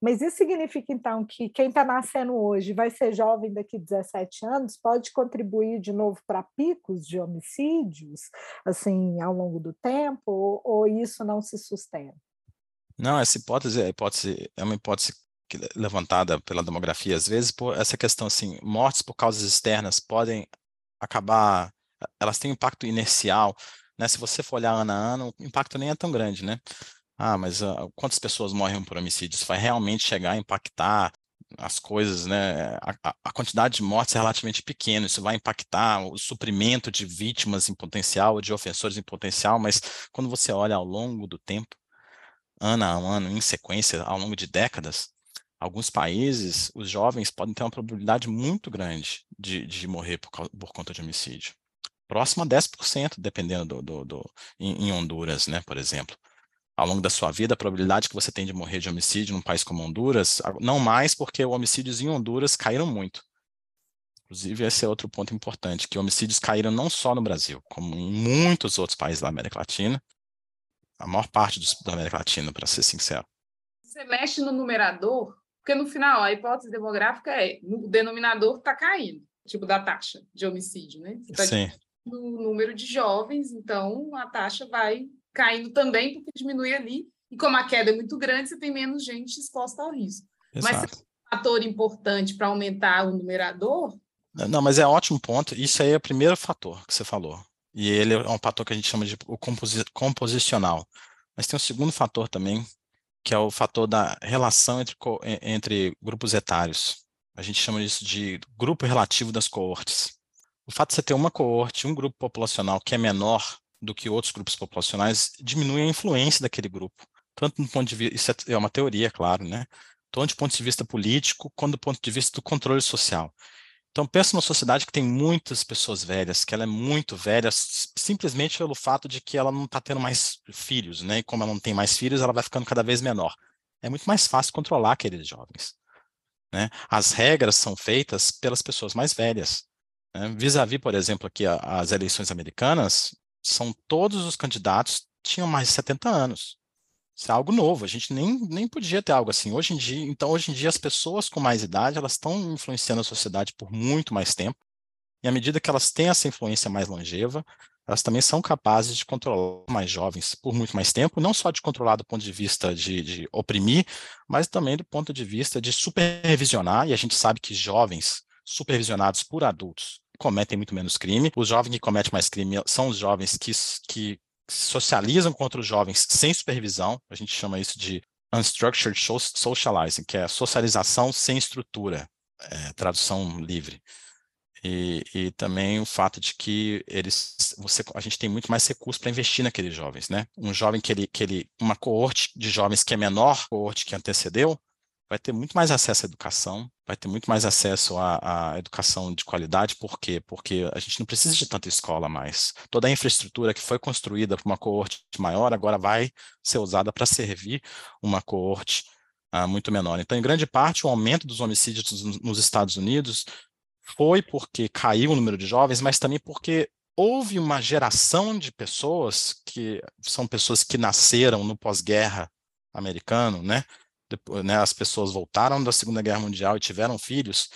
Mas isso significa, então, que quem está nascendo hoje vai ser jovem daqui a 17 anos, pode contribuir de novo para picos de homicídios, assim, ao longo do tempo, ou, ou isso não se sustenta? Não, essa hipótese, é, hipótese é uma hipótese levantada pela demografia, às vezes, por essa questão assim, mortes por causas externas podem acabar, elas têm impacto inercial, né? Se você for olhar ano a ano, o impacto nem é tão grande, né? Ah, mas uh, quantas pessoas morrem por homicídio? Isso vai realmente chegar a impactar as coisas, né? A, a, quantidade de mortes é relativamente pequena, isso vai impactar o suprimento de vítimas em potencial, de ofensores em potencial, mas quando você olha ao longo do tempo, ano a ano, em sequência, ao longo de décadas, alguns países, os jovens podem ter uma probabilidade muito grande de, de morrer por, por conta de homicídio. Próximo a 10%, dependendo do, do, do em, em Honduras, né, por exemplo ao longo da sua vida, a probabilidade que você tem de morrer de homicídio num país como Honduras, não mais porque homicídios em Honduras caíram muito. Inclusive, esse é outro ponto importante, que homicídios caíram não só no Brasil, como em muitos outros países da América Latina, a maior parte dos, da América Latina, para ser sincero. Você mexe no numerador, porque no final a hipótese demográfica é o denominador está caindo, tipo da taxa de homicídio, né? Você tá Sim. no número de jovens, então a taxa vai caindo também, porque diminui ali. E como a queda é muito grande, você tem menos gente exposta ao risco. Exato. Mas se é um fator importante para aumentar o numerador. Não, mas é um ótimo ponto. Isso aí é o primeiro fator que você falou. E ele é um fator que a gente chama de o composi composicional. Mas tem um segundo fator também, que é o fator da relação entre, entre grupos etários. A gente chama isso de grupo relativo das coortes. O fato de você ter uma coorte, um grupo populacional que é menor do que outros grupos populacionais diminui a influência daquele grupo. Tanto do ponto de vista, isso é, é uma teoria, claro, né? Tanto do ponto de vista político, quanto do ponto de vista do controle social. Então, pensa numa sociedade que tem muitas pessoas velhas, que ela é muito velha simplesmente pelo fato de que ela não está tendo mais filhos, né? E como ela não tem mais filhos, ela vai ficando cada vez menor. É muito mais fácil controlar aqueles jovens. Né? As regras são feitas pelas pessoas mais velhas. Né? Vis-à-vis, por exemplo, aqui as eleições americanas, são todos os candidatos tinham mais de 70 anos. Isso é algo novo, a gente nem, nem podia ter algo assim. Hoje em dia, então, hoje em dia, as pessoas com mais idade, elas estão influenciando a sociedade por muito mais tempo. E à medida que elas têm essa influência mais longeva, elas também são capazes de controlar mais jovens por muito mais tempo, não só de controlar do ponto de vista de, de oprimir, mas também do ponto de vista de supervisionar, e a gente sabe que jovens supervisionados por adultos cometem muito menos crime. Os jovens que cometem mais crime são os jovens que, que socializam com outros jovens sem supervisão, a gente chama isso de unstructured socializing, que é socialização sem estrutura, é, tradução livre. E, e, também o fato de que eles, você, a gente tem muito mais recursos para investir naqueles jovens, né? Um jovem que ele, que ele, uma coorte de jovens que é menor coorte que antecedeu, vai ter muito mais acesso à educação, vai ter muito mais acesso à, à, educação de qualidade. Por quê? Porque a gente não precisa de tanta escola mais. Toda a infraestrutura que foi construída para uma coorte maior agora vai ser usada para servir uma coorte uh, muito menor. Então, em grande parte, o aumento dos homicídios nos Estados Unidos foi porque caiu o número de jovens, mas também porque houve uma geração de pessoas que são pessoas que nasceram no pós-guerra americano, né? Né? As pessoas voltaram da Segunda Guerra Mundial e tiveram filhos.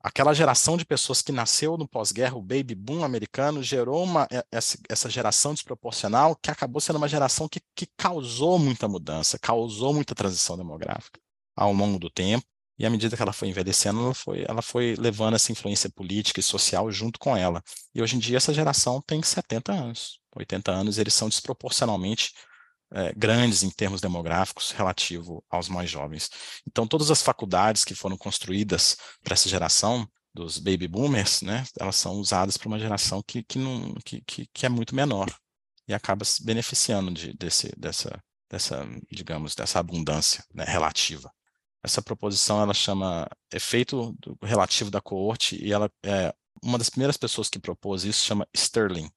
Aquela geração de pessoas que nasceu no pós-guerra, o baby boom americano, gerou uma, essa, essa geração desproporcional que acabou sendo uma geração que, que causou muita mudança, causou muita transição demográfica ao longo do tempo. E à medida que ela foi envelhecendo, ela foi, ela foi levando essa influência política e social junto com ela. E hoje em dia essa geração tem 70 anos, 80 anos, eles são desproporcionalmente é, grandes em termos demográficos relativo aos mais jovens. Então todas as faculdades que foram construídas para essa geração dos baby boomers, né, elas são usadas para uma geração que, que, não, que, que, é muito menor e acaba se beneficiando de, desse, dessa, dessa, digamos, dessa abundância né, relativa. Essa proposição ela chama efeito relativo da coorte e ela é uma das primeiras pessoas que propôs isso chama Sterling.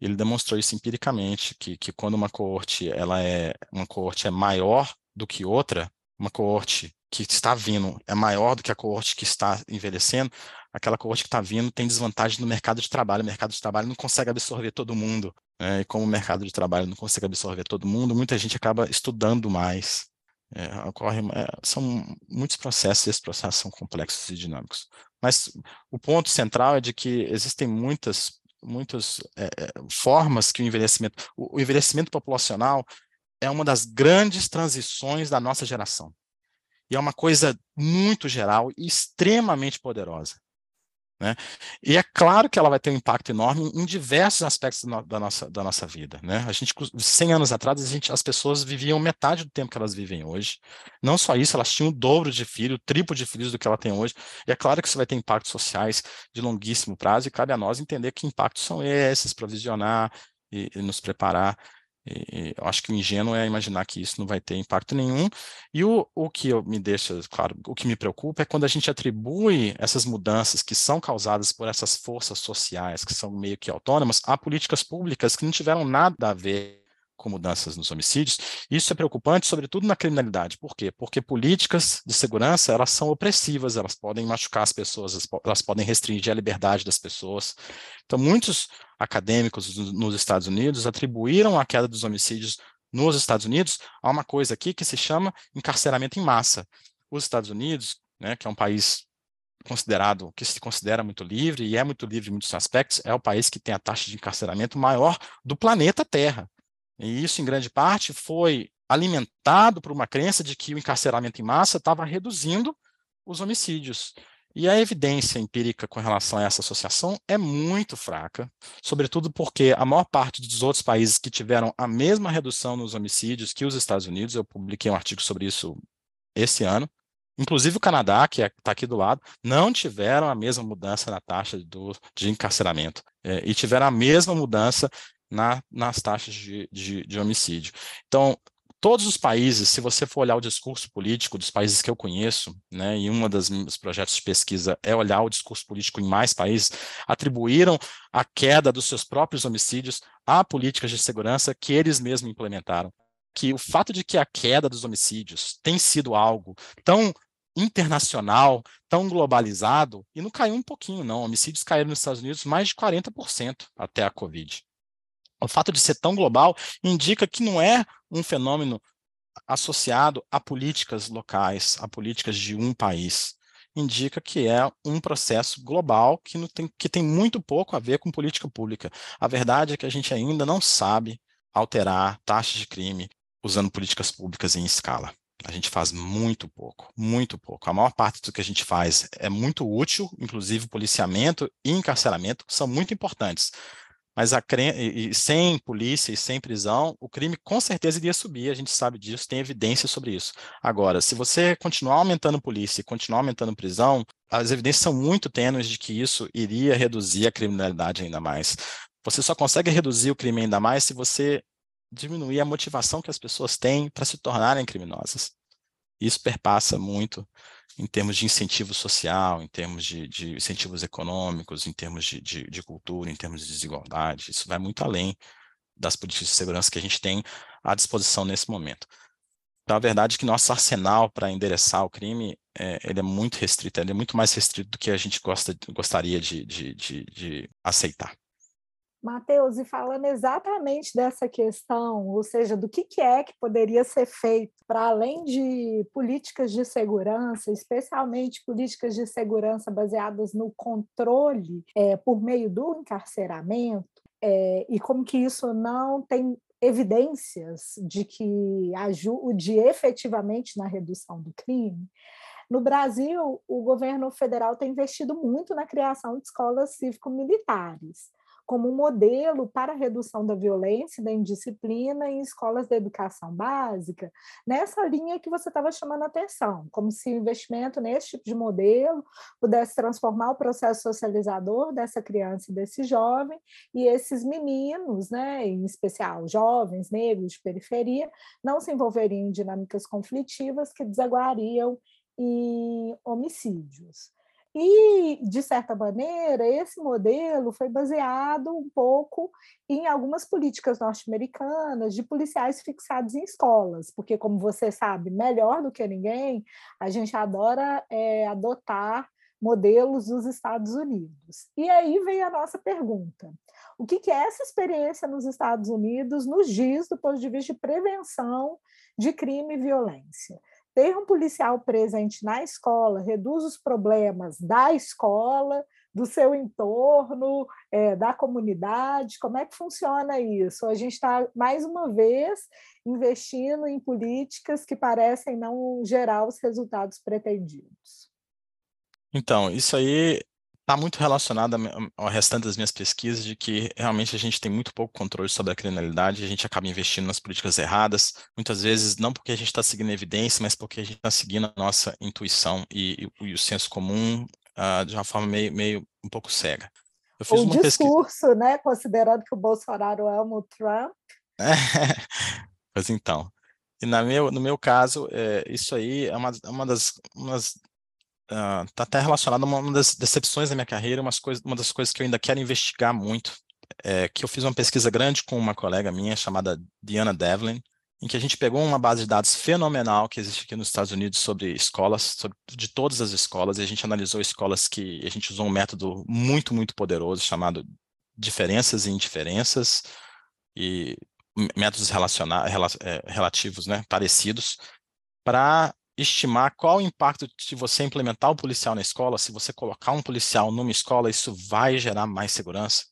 Ele demonstrou isso empiricamente que, que quando uma coorte ela é uma coorte é maior do que outra, uma coorte que está vindo é maior do que a coorte que está envelhecendo, aquela coorte que está vindo tem desvantagem no mercado de trabalho. O mercado de trabalho não consegue absorver todo mundo. Né? E como o mercado de trabalho não consegue absorver todo mundo, muita gente acaba estudando mais. É, ocorre, é, são muitos processos, e esses processos são complexos e dinâmicos. Mas o ponto central é de que existem muitas, muitas é, formas que o envelhecimento, o, o envelhecimento populacional é uma das grandes transições da nossa geração. E é uma coisa muito geral e extremamente poderosa. Né? E é claro que ela vai ter um impacto enorme em diversos aspectos da nossa, da nossa vida. Né? A gente, 100 anos atrás, a gente, as pessoas viviam metade do tempo que elas vivem hoje. Não só isso, elas tinham o dobro de filho, o triplo de filhos do que ela tem hoje. E é claro que isso vai ter impactos sociais de longuíssimo prazo, e cabe a nós entender que impactos são esses, provisionar e, e nos preparar e, eu acho que o ingênuo é imaginar que isso não vai ter impacto nenhum. E o, o que me deixa, claro, o que me preocupa é quando a gente atribui essas mudanças que são causadas por essas forças sociais, que são meio que autônomas, a políticas públicas que não tiveram nada a ver com mudanças nos homicídios. Isso é preocupante, sobretudo na criminalidade. Por quê? Porque políticas de segurança, elas são opressivas, elas podem machucar as pessoas, elas podem restringir a liberdade das pessoas. Então, muitos acadêmicos nos Estados Unidos atribuíram a queda dos homicídios nos Estados Unidos a uma coisa aqui que se chama encarceramento em massa. Os Estados Unidos, né, que é um país considerado, que se considera muito livre e é muito livre em muitos aspectos, é o país que tem a taxa de encarceramento maior do planeta Terra. E isso, em grande parte, foi alimentado por uma crença de que o encarceramento em massa estava reduzindo os homicídios. E a evidência empírica com relação a essa associação é muito fraca, sobretudo porque a maior parte dos outros países que tiveram a mesma redução nos homicídios que os Estados Unidos, eu publiquei um artigo sobre isso esse ano, inclusive o Canadá, que está é, aqui do lado, não tiveram a mesma mudança na taxa do, de encarceramento, é, e tiveram a mesma mudança na, nas taxas de, de, de homicídio. Então, todos os países, se você for olhar o discurso político dos países que eu conheço, né, e um dos projetos de pesquisa é olhar o discurso político em mais países, atribuíram a queda dos seus próprios homicídios a políticas de segurança que eles mesmos implementaram. Que o fato de que a queda dos homicídios tem sido algo tão internacional, tão globalizado, e não caiu um pouquinho, não. Homicídios caíram nos Estados Unidos mais de 40% até a Covid o fato de ser tão global indica que não é um fenômeno associado a políticas locais, a políticas de um país. indica que é um processo global que, tem, que tem muito pouco a ver com política pública. A verdade é que a gente ainda não sabe alterar taxas de crime usando políticas públicas em escala. A gente faz muito pouco, muito pouco. A maior parte do que a gente faz é muito útil, inclusive policiamento e encarceramento são muito importantes. Mas a, e sem polícia e sem prisão, o crime com certeza iria subir, a gente sabe disso, tem evidência sobre isso. Agora, se você continuar aumentando polícia e continuar aumentando prisão, as evidências são muito tênues de que isso iria reduzir a criminalidade ainda mais. Você só consegue reduzir o crime ainda mais se você diminuir a motivação que as pessoas têm para se tornarem criminosas. Isso perpassa muito em termos de incentivo social, em termos de, de incentivos econômicos, em termos de, de, de, cultura, em termos de desigualdade. Isso vai muito além das políticas de segurança que a gente tem à disposição nesse momento. Então, a verdade é que nosso arsenal para endereçar o crime é, ele é muito restrito, ele é muito mais restrito do que a gente gosta, gostaria de, aceitar. Mateus, e falando exatamente dessa questão, ou seja, do que, é que poderia ser feito para além de políticas de segurança, especialmente políticas de segurança baseadas no controle é, por meio do encarceramento, é, e como que isso não tem evidências de que ajude efetivamente na redução do crime. No Brasil, o governo federal tem investido muito na criação de escolas cívico-militares como modelo para a redução da violência e da indisciplina em escolas de educação básica, nessa linha que você estava chamando a atenção, como se o investimento nesse tipo de modelo pudesse transformar o processo socializador dessa criança e desse jovem, e esses meninos, né, em especial jovens, negros de periferia, não se envolveriam em dinâmicas conflitivas que desaguariam em homicídios. E, de certa maneira, esse modelo foi baseado um pouco em algumas políticas norte-americanas de policiais fixados em escolas, porque, como você sabe melhor do que ninguém, a gente adora é, adotar modelos dos Estados Unidos. E aí vem a nossa pergunta: o que, que essa experiência nos Estados Unidos nos diz do ponto de vista de prevenção de crime e violência? Ter um policial presente na escola reduz os problemas da escola, do seu entorno, é, da comunidade? Como é que funciona isso? A gente está, mais uma vez, investindo em políticas que parecem não gerar os resultados pretendidos. Então, isso aí está muito relacionado ao restante das minhas pesquisas de que realmente a gente tem muito pouco controle sobre a criminalidade, a gente acaba investindo nas políticas erradas, muitas vezes não porque a gente está seguindo evidência, mas porque a gente está seguindo a nossa intuição e, e, e o senso comum uh, de uma forma meio, meio um pouco cega. Eu fiz o uma discurso, pesquisa... né, considerando que o Bolsonaro ama o Trump. pois então. E na meu, no meu caso, é, isso aí é uma, uma das umas está uh, até relacionado a uma das decepções da minha carreira, umas coisas, uma das coisas que eu ainda quero investigar muito, é que eu fiz uma pesquisa grande com uma colega minha chamada Diana Devlin, em que a gente pegou uma base de dados fenomenal que existe aqui nos Estados Unidos sobre escolas, sobre, de todas as escolas, e a gente analisou escolas que a gente usou um método muito, muito poderoso chamado diferenças e indiferenças, e métodos relaciona, é, relativos, né, parecidos, para estimar qual o impacto de você implementar o policial na escola, se você colocar um policial numa escola, isso vai gerar mais segurança.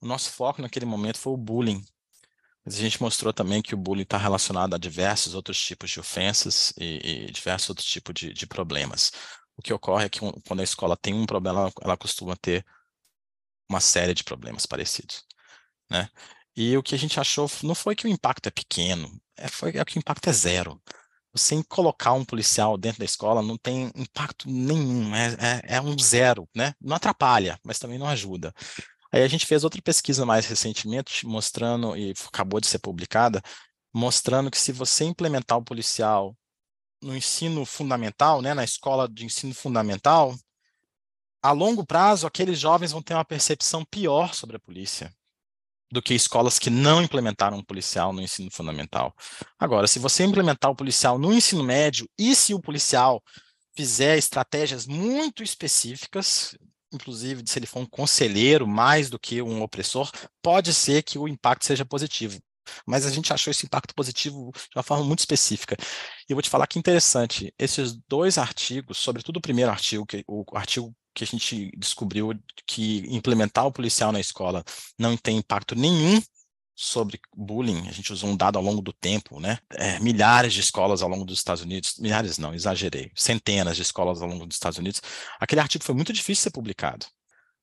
O nosso foco naquele momento foi o bullying. Mas a gente mostrou também que o bullying está relacionado a diversos outros tipos de ofensas e, e diversos outros tipos de, de, problemas. O que ocorre é que um, quando a escola tem um problema, ela, ela costuma ter uma série de problemas parecidos. Né? E o que a gente achou não foi que o impacto é pequeno, é, foi é que o impacto é zero sem colocar um policial dentro da escola não tem impacto nenhum, é, é, é, um zero, né? Não atrapalha, mas também não ajuda. Aí a gente fez outra pesquisa mais recentemente, mostrando, e acabou de ser publicada, mostrando que se você implementar o policial no ensino fundamental, né, na escola de ensino fundamental, a longo prazo, aqueles jovens vão ter uma percepção pior sobre a polícia do que escolas que não implementaram um policial no ensino fundamental. Agora, se você implementar o policial no ensino médio e se o policial fizer estratégias muito específicas, inclusive se ele for um conselheiro mais do que um opressor, pode ser que o impacto seja positivo. Mas a gente achou esse impacto positivo de uma forma muito específica. E eu vou te falar que interessante, esses dois artigos, sobretudo o primeiro artigo, que, o artigo que a gente descobriu que implementar o policial na escola não tem impacto nenhum sobre bullying, a gente usou um dado ao longo do tempo, né? É, milhares de escolas ao longo dos Estados Unidos, milhares não, exagerei, centenas de escolas ao longo dos Estados Unidos. Aquele artigo foi muito difícil de ser publicado.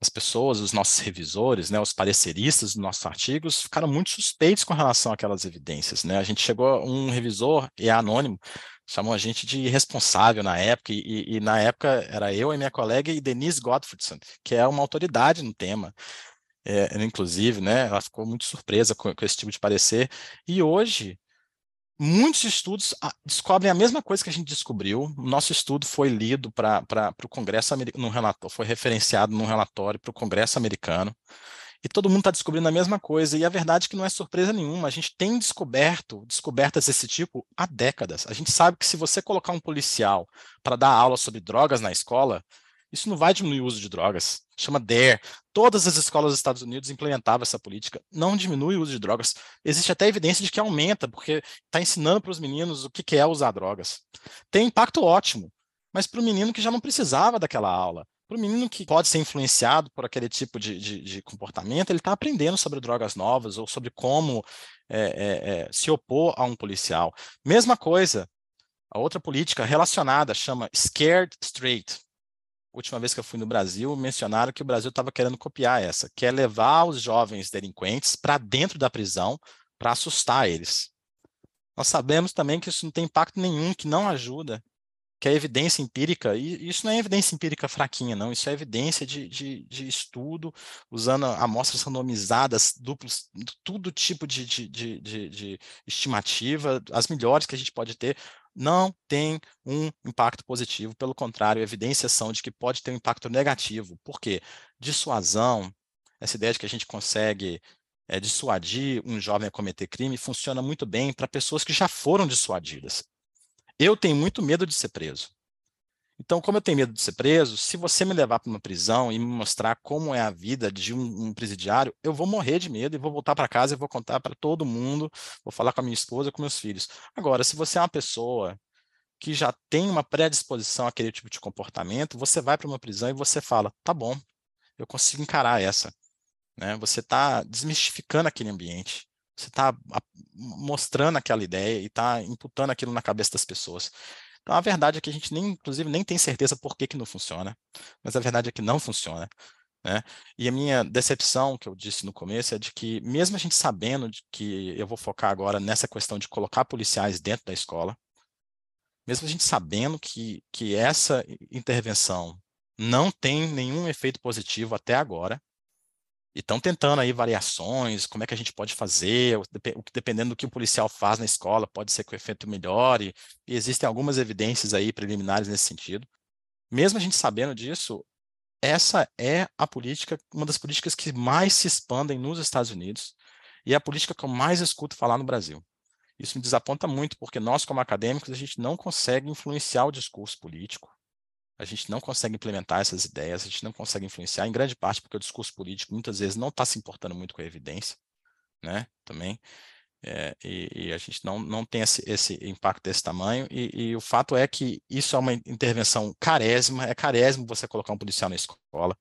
As pessoas, os nossos revisores, né, os pareceristas dos nossos artigos ficaram muito suspeitos com relação àquelas evidências, né? A gente chegou, um revisor, e é anônimo, chamou a gente de irresponsável na época, e, e, na época era eu e minha colega e Denise Gottfriedson, que é uma autoridade no tema é, inclusive, né, ela ficou muito surpresa com, com, esse tipo de parecer, e hoje muitos estudos ah, descobrem a mesma coisa que a gente descobriu, nosso estudo foi lido para o Congresso americano, relatório, foi referenciado num relatório para o Congresso americano, e todo mundo está descobrindo a mesma coisa, e a verdade é que não é surpresa nenhuma, a gente tem descoberto, descobertas desse tipo há décadas, a gente sabe que se você colocar um policial para dar aula sobre drogas na escola, isso não vai diminuir o uso de drogas. Chama DARE. Todas as escolas dos Estados Unidos implementavam essa política. Não diminui o uso de drogas. Existe até evidência de que aumenta, porque está ensinando para os meninos o que é usar drogas. Tem impacto ótimo, mas para o menino que já não precisava daquela aula, para o menino que pode ser influenciado por aquele tipo de, de, de comportamento, ele está aprendendo sobre drogas novas ou sobre como é, é, é, se opor a um policial. Mesma coisa, a outra política relacionada chama Scared Straight última vez que eu fui no Brasil, mencionaram que o Brasil estava querendo copiar essa, que é levar os jovens delinquentes para dentro da prisão para assustar eles. Nós sabemos também que isso não tem impacto nenhum, que não ajuda, que é evidência empírica, e isso não é evidência empírica fraquinha, não, isso é evidência de, de, de estudo, usando amostras randomizadas, duplos, todo tipo de, de, de, de estimativa, as melhores que a gente pode ter, não tem um impacto positivo, pelo contrário, evidências são de que pode ter um impacto negativo. Por quê? Dissuasão, essa ideia de que a gente consegue é, dissuadir um jovem a cometer crime, funciona muito bem para pessoas que já foram dissuadidas. Eu tenho muito medo de ser preso. Então, como eu tenho medo de ser preso, se você me levar para uma prisão e me mostrar como é a vida de um, um presidiário, eu vou morrer de medo e vou voltar para casa e vou contar para todo mundo, vou falar com a minha esposa, com meus filhos. Agora, se você é uma pessoa que já tem uma predisposição àquele tipo de comportamento, você vai para uma prisão e você fala, tá bom, eu consigo encarar essa. Né? Você está desmistificando aquele ambiente, você está mostrando aquela ideia e está imputando aquilo na cabeça das pessoas. Então, a verdade é que a gente, nem, inclusive, nem tem certeza por que, que não funciona, mas a verdade é que não funciona. Né? E a minha decepção, que eu disse no começo, é de que, mesmo a gente sabendo de que eu vou focar agora nessa questão de colocar policiais dentro da escola, mesmo a gente sabendo que, que essa intervenção não tem nenhum efeito positivo até agora, e estão tentando aí variações, como é que a gente pode fazer, dependendo do que o policial faz na escola, pode ser que o efeito melhore, e existem algumas evidências aí preliminares nesse sentido. Mesmo a gente sabendo disso, essa é a política, uma das políticas que mais se expandem nos Estados Unidos, e é a política que eu mais escuto falar no Brasil. Isso me desaponta muito, porque nós, como acadêmicos, a gente não consegue influenciar o discurso político, a gente não consegue implementar essas ideias, a gente não consegue influenciar, em grande parte porque o discurso político muitas vezes não está se importando muito com a evidência, né, também, é, e, e, a gente não, não tem esse, esse impacto desse tamanho, e, e, o fato é que isso é uma intervenção carésima, é carésimo você colocar um policial na escola,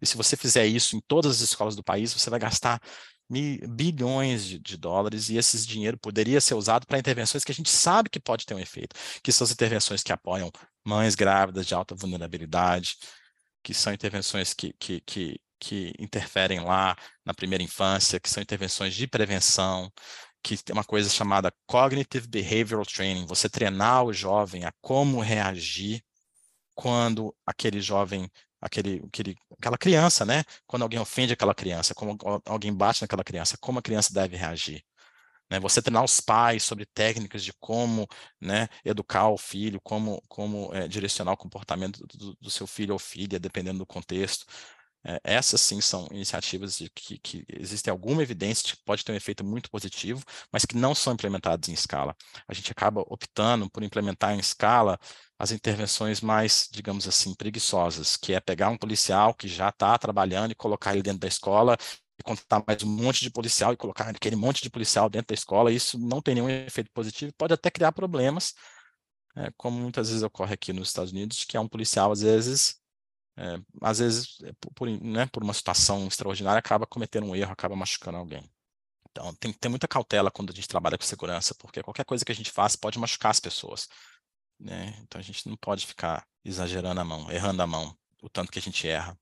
e se você fizer isso em todas as escolas do país, você vai gastar bilhões de, de, dólares e esse dinheiro poderia ser usado para intervenções que a gente sabe que pode ter um efeito, que são as intervenções que apoiam mães grávidas de alta vulnerabilidade, que são intervenções que, que, que, que interferem lá na primeira infância, que são intervenções de prevenção, que tem uma coisa chamada Cognitive Behavioral Training, você treinar o jovem a como reagir quando aquele jovem aquele, aquele, aquela criança, né? Quando alguém ofende aquela criança, como alguém bate naquela criança, como a criança deve reagir. Né? Você treinar os pais sobre técnicas de como né, educar o filho, como, como é, direcionar o comportamento do, do, seu filho ou filha, dependendo do contexto. É, essas sim são iniciativas de que, que existe alguma evidência de que pode ter um efeito muito positivo, mas que não são implementadas em escala. A gente acaba optando por implementar em escala as intervenções mais, digamos assim, preguiçosas, que é pegar um policial que já está trabalhando e colocar ele dentro da escola e contar mais um monte de policial e colocar aquele monte de policial dentro da escola, isso não tem nenhum efeito positivo, pode até criar problemas, é, como muitas vezes ocorre aqui nos Estados Unidos, que é um policial, às vezes, é, às vezes, é, por, né, por uma situação extraordinária, acaba cometendo um erro, acaba machucando alguém. Então, tem que ter muita cautela quando a gente trabalha com segurança, porque qualquer coisa que a gente faz pode machucar as pessoas. Né? Então, a gente não pode ficar exagerando a mão, errando a mão, o tanto que a gente erra.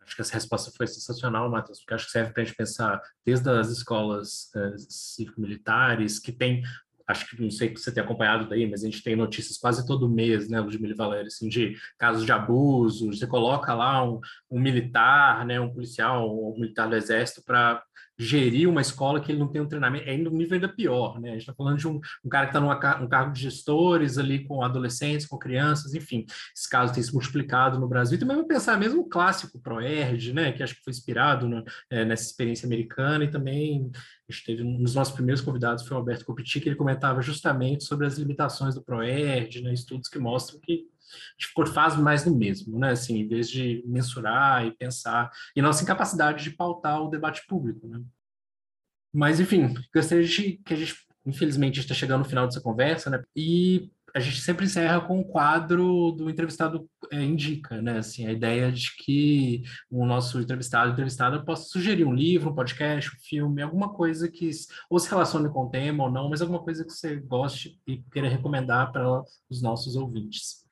Acho que essa resposta foi sensacional, Matheus, porque acho que serve para a gente pensar desde as escolas uh, cívico-militares, que tem acho que não sei se você tem acompanhado daí, mas a gente tem notícias quase todo mês, né, Ludmila Valério, assim, de casos de abuso, você coloca lá um, um militar, né, um policial, um militar do exército para gerir uma escola que ele não tem um treinamento, é ainda um nível ainda pior, né? A gente está falando de um, um cara que está num cargo de gestores ali com adolescentes, com crianças, enfim, esses casos têm se multiplicado no Brasil. Também vou pensar mesmo o clássico ProErd, né? Que acho que foi inspirado no, é, nessa experiência americana e também a gente teve um dos nossos primeiros convidados foi o Alberto Copiti, que ele comentava justamente sobre as limitações do ProErd, né? Estudos que mostram que a gente faz mais do mesmo, né? Assim, em vez de mensurar e pensar, e nossa incapacidade de pautar o debate público, né? Mas, enfim, gostaria de que a gente, infelizmente, está chegando no final dessa conversa, né? E a gente sempre encerra com o quadro do entrevistado é, indica, né? Assim, a ideia de que o nosso entrevistado, entrevistada, possa sugerir um livro, um podcast, um filme, alguma coisa que ou se relacione com o tema ou não, mas alguma coisa que você goste e queira recomendar para os nossos ouvintes.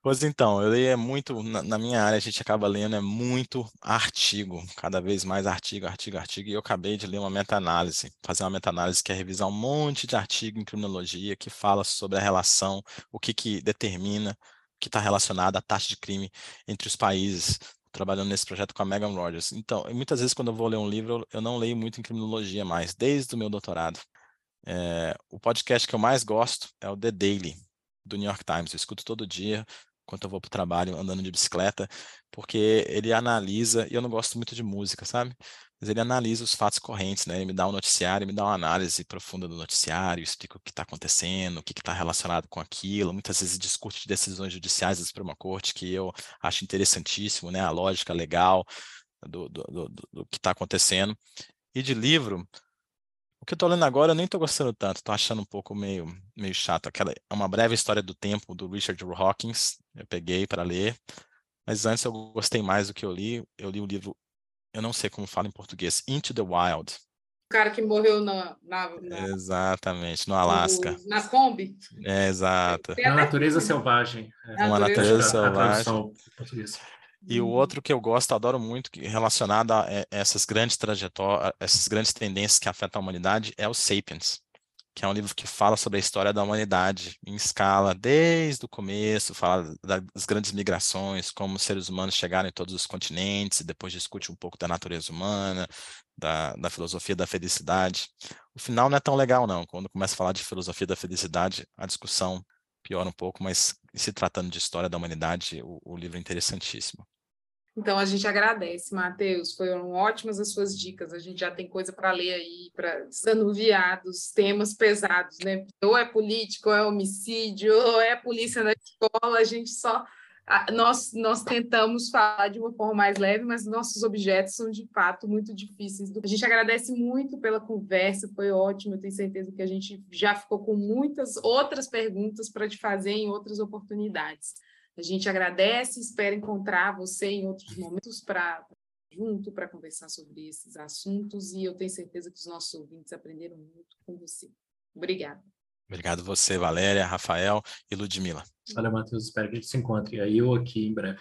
Pois então, eu leio é muito, na, minha área a gente acaba lendo é muito artigo, cada vez mais artigo, artigo, artigo, e eu acabei de ler uma meta-análise, fazer uma meta-análise que é revisar um monte de artigo em criminologia que fala sobre a relação, o que que determina, que está relacionado à taxa de crime entre os países, trabalhando nesse projeto com a Megan Rogers. Então, muitas vezes quando eu vou ler um livro, eu não leio muito em criminologia mais, desde o meu doutorado. É, o podcast que eu mais gosto é o The Daily, do New York Times. Eu escuto todo dia, enquanto eu vou para o trabalho andando de bicicleta, porque ele analisa, e eu não gosto muito de música, sabe? Mas ele analisa os fatos correntes, né? Ele me dá um noticiário, me dá uma análise profunda do noticiário, explica o que está acontecendo, o que está relacionado com aquilo. Muitas vezes discute decisões judiciais da Suprema Corte, que eu acho interessantíssimo, né? A lógica legal do, do, do, do que está acontecendo. E de livro, que eu tô lendo agora eu nem tô gostando tanto, tô achando um pouco meio, meio chato. Aquela, é uma breve história do tempo do Richard Hawkins, eu peguei para ler, mas antes eu gostei mais do que eu li. Eu li o livro, eu não sei como fala em português, Into the Wild. O cara que morreu na. na, na Exatamente, no Alasca. No, na Kombi. É, exato. Na natureza selvagem. É. Uma natureza selvagem. E o uhum. outro que eu gosto, adoro muito, relacionado a essas grandes trajetórias, essas grandes tendências que afetam a humanidade, é o Sapiens, que é um livro que fala sobre a história da humanidade em escala, desde o começo, fala das grandes migrações, como os seres humanos chegaram em todos os continentes, e depois discute um pouco da natureza humana, da, da filosofia da felicidade. O final não é tão legal, não. Quando começa a falar de filosofia da felicidade, a discussão piora um pouco, mas se tratando de história da humanidade, o, o livro é interessantíssimo. Então a gente agradece, Matheus. Foram ótimas as suas dicas. A gente já tem coisa para ler aí, para desanuviar dos temas pesados, né? Ou é político, ou é homicídio, ou é polícia na escola. A gente só nós, nós tentamos falar de uma forma mais leve, mas nossos objetos são de fato muito difíceis. A gente agradece muito pela conversa, foi ótimo. Eu tenho certeza que a gente já ficou com muitas outras perguntas para te fazer em outras oportunidades. A gente agradece, espera encontrar você em outros momentos para junto para conversar sobre esses assuntos e eu tenho certeza que os nossos ouvintes aprenderam muito com você. Obrigada. Obrigado você, Valéria, Rafael e Ludmila. Valeu, Matheus. Espero que a gente se encontre aí ou aqui em breve.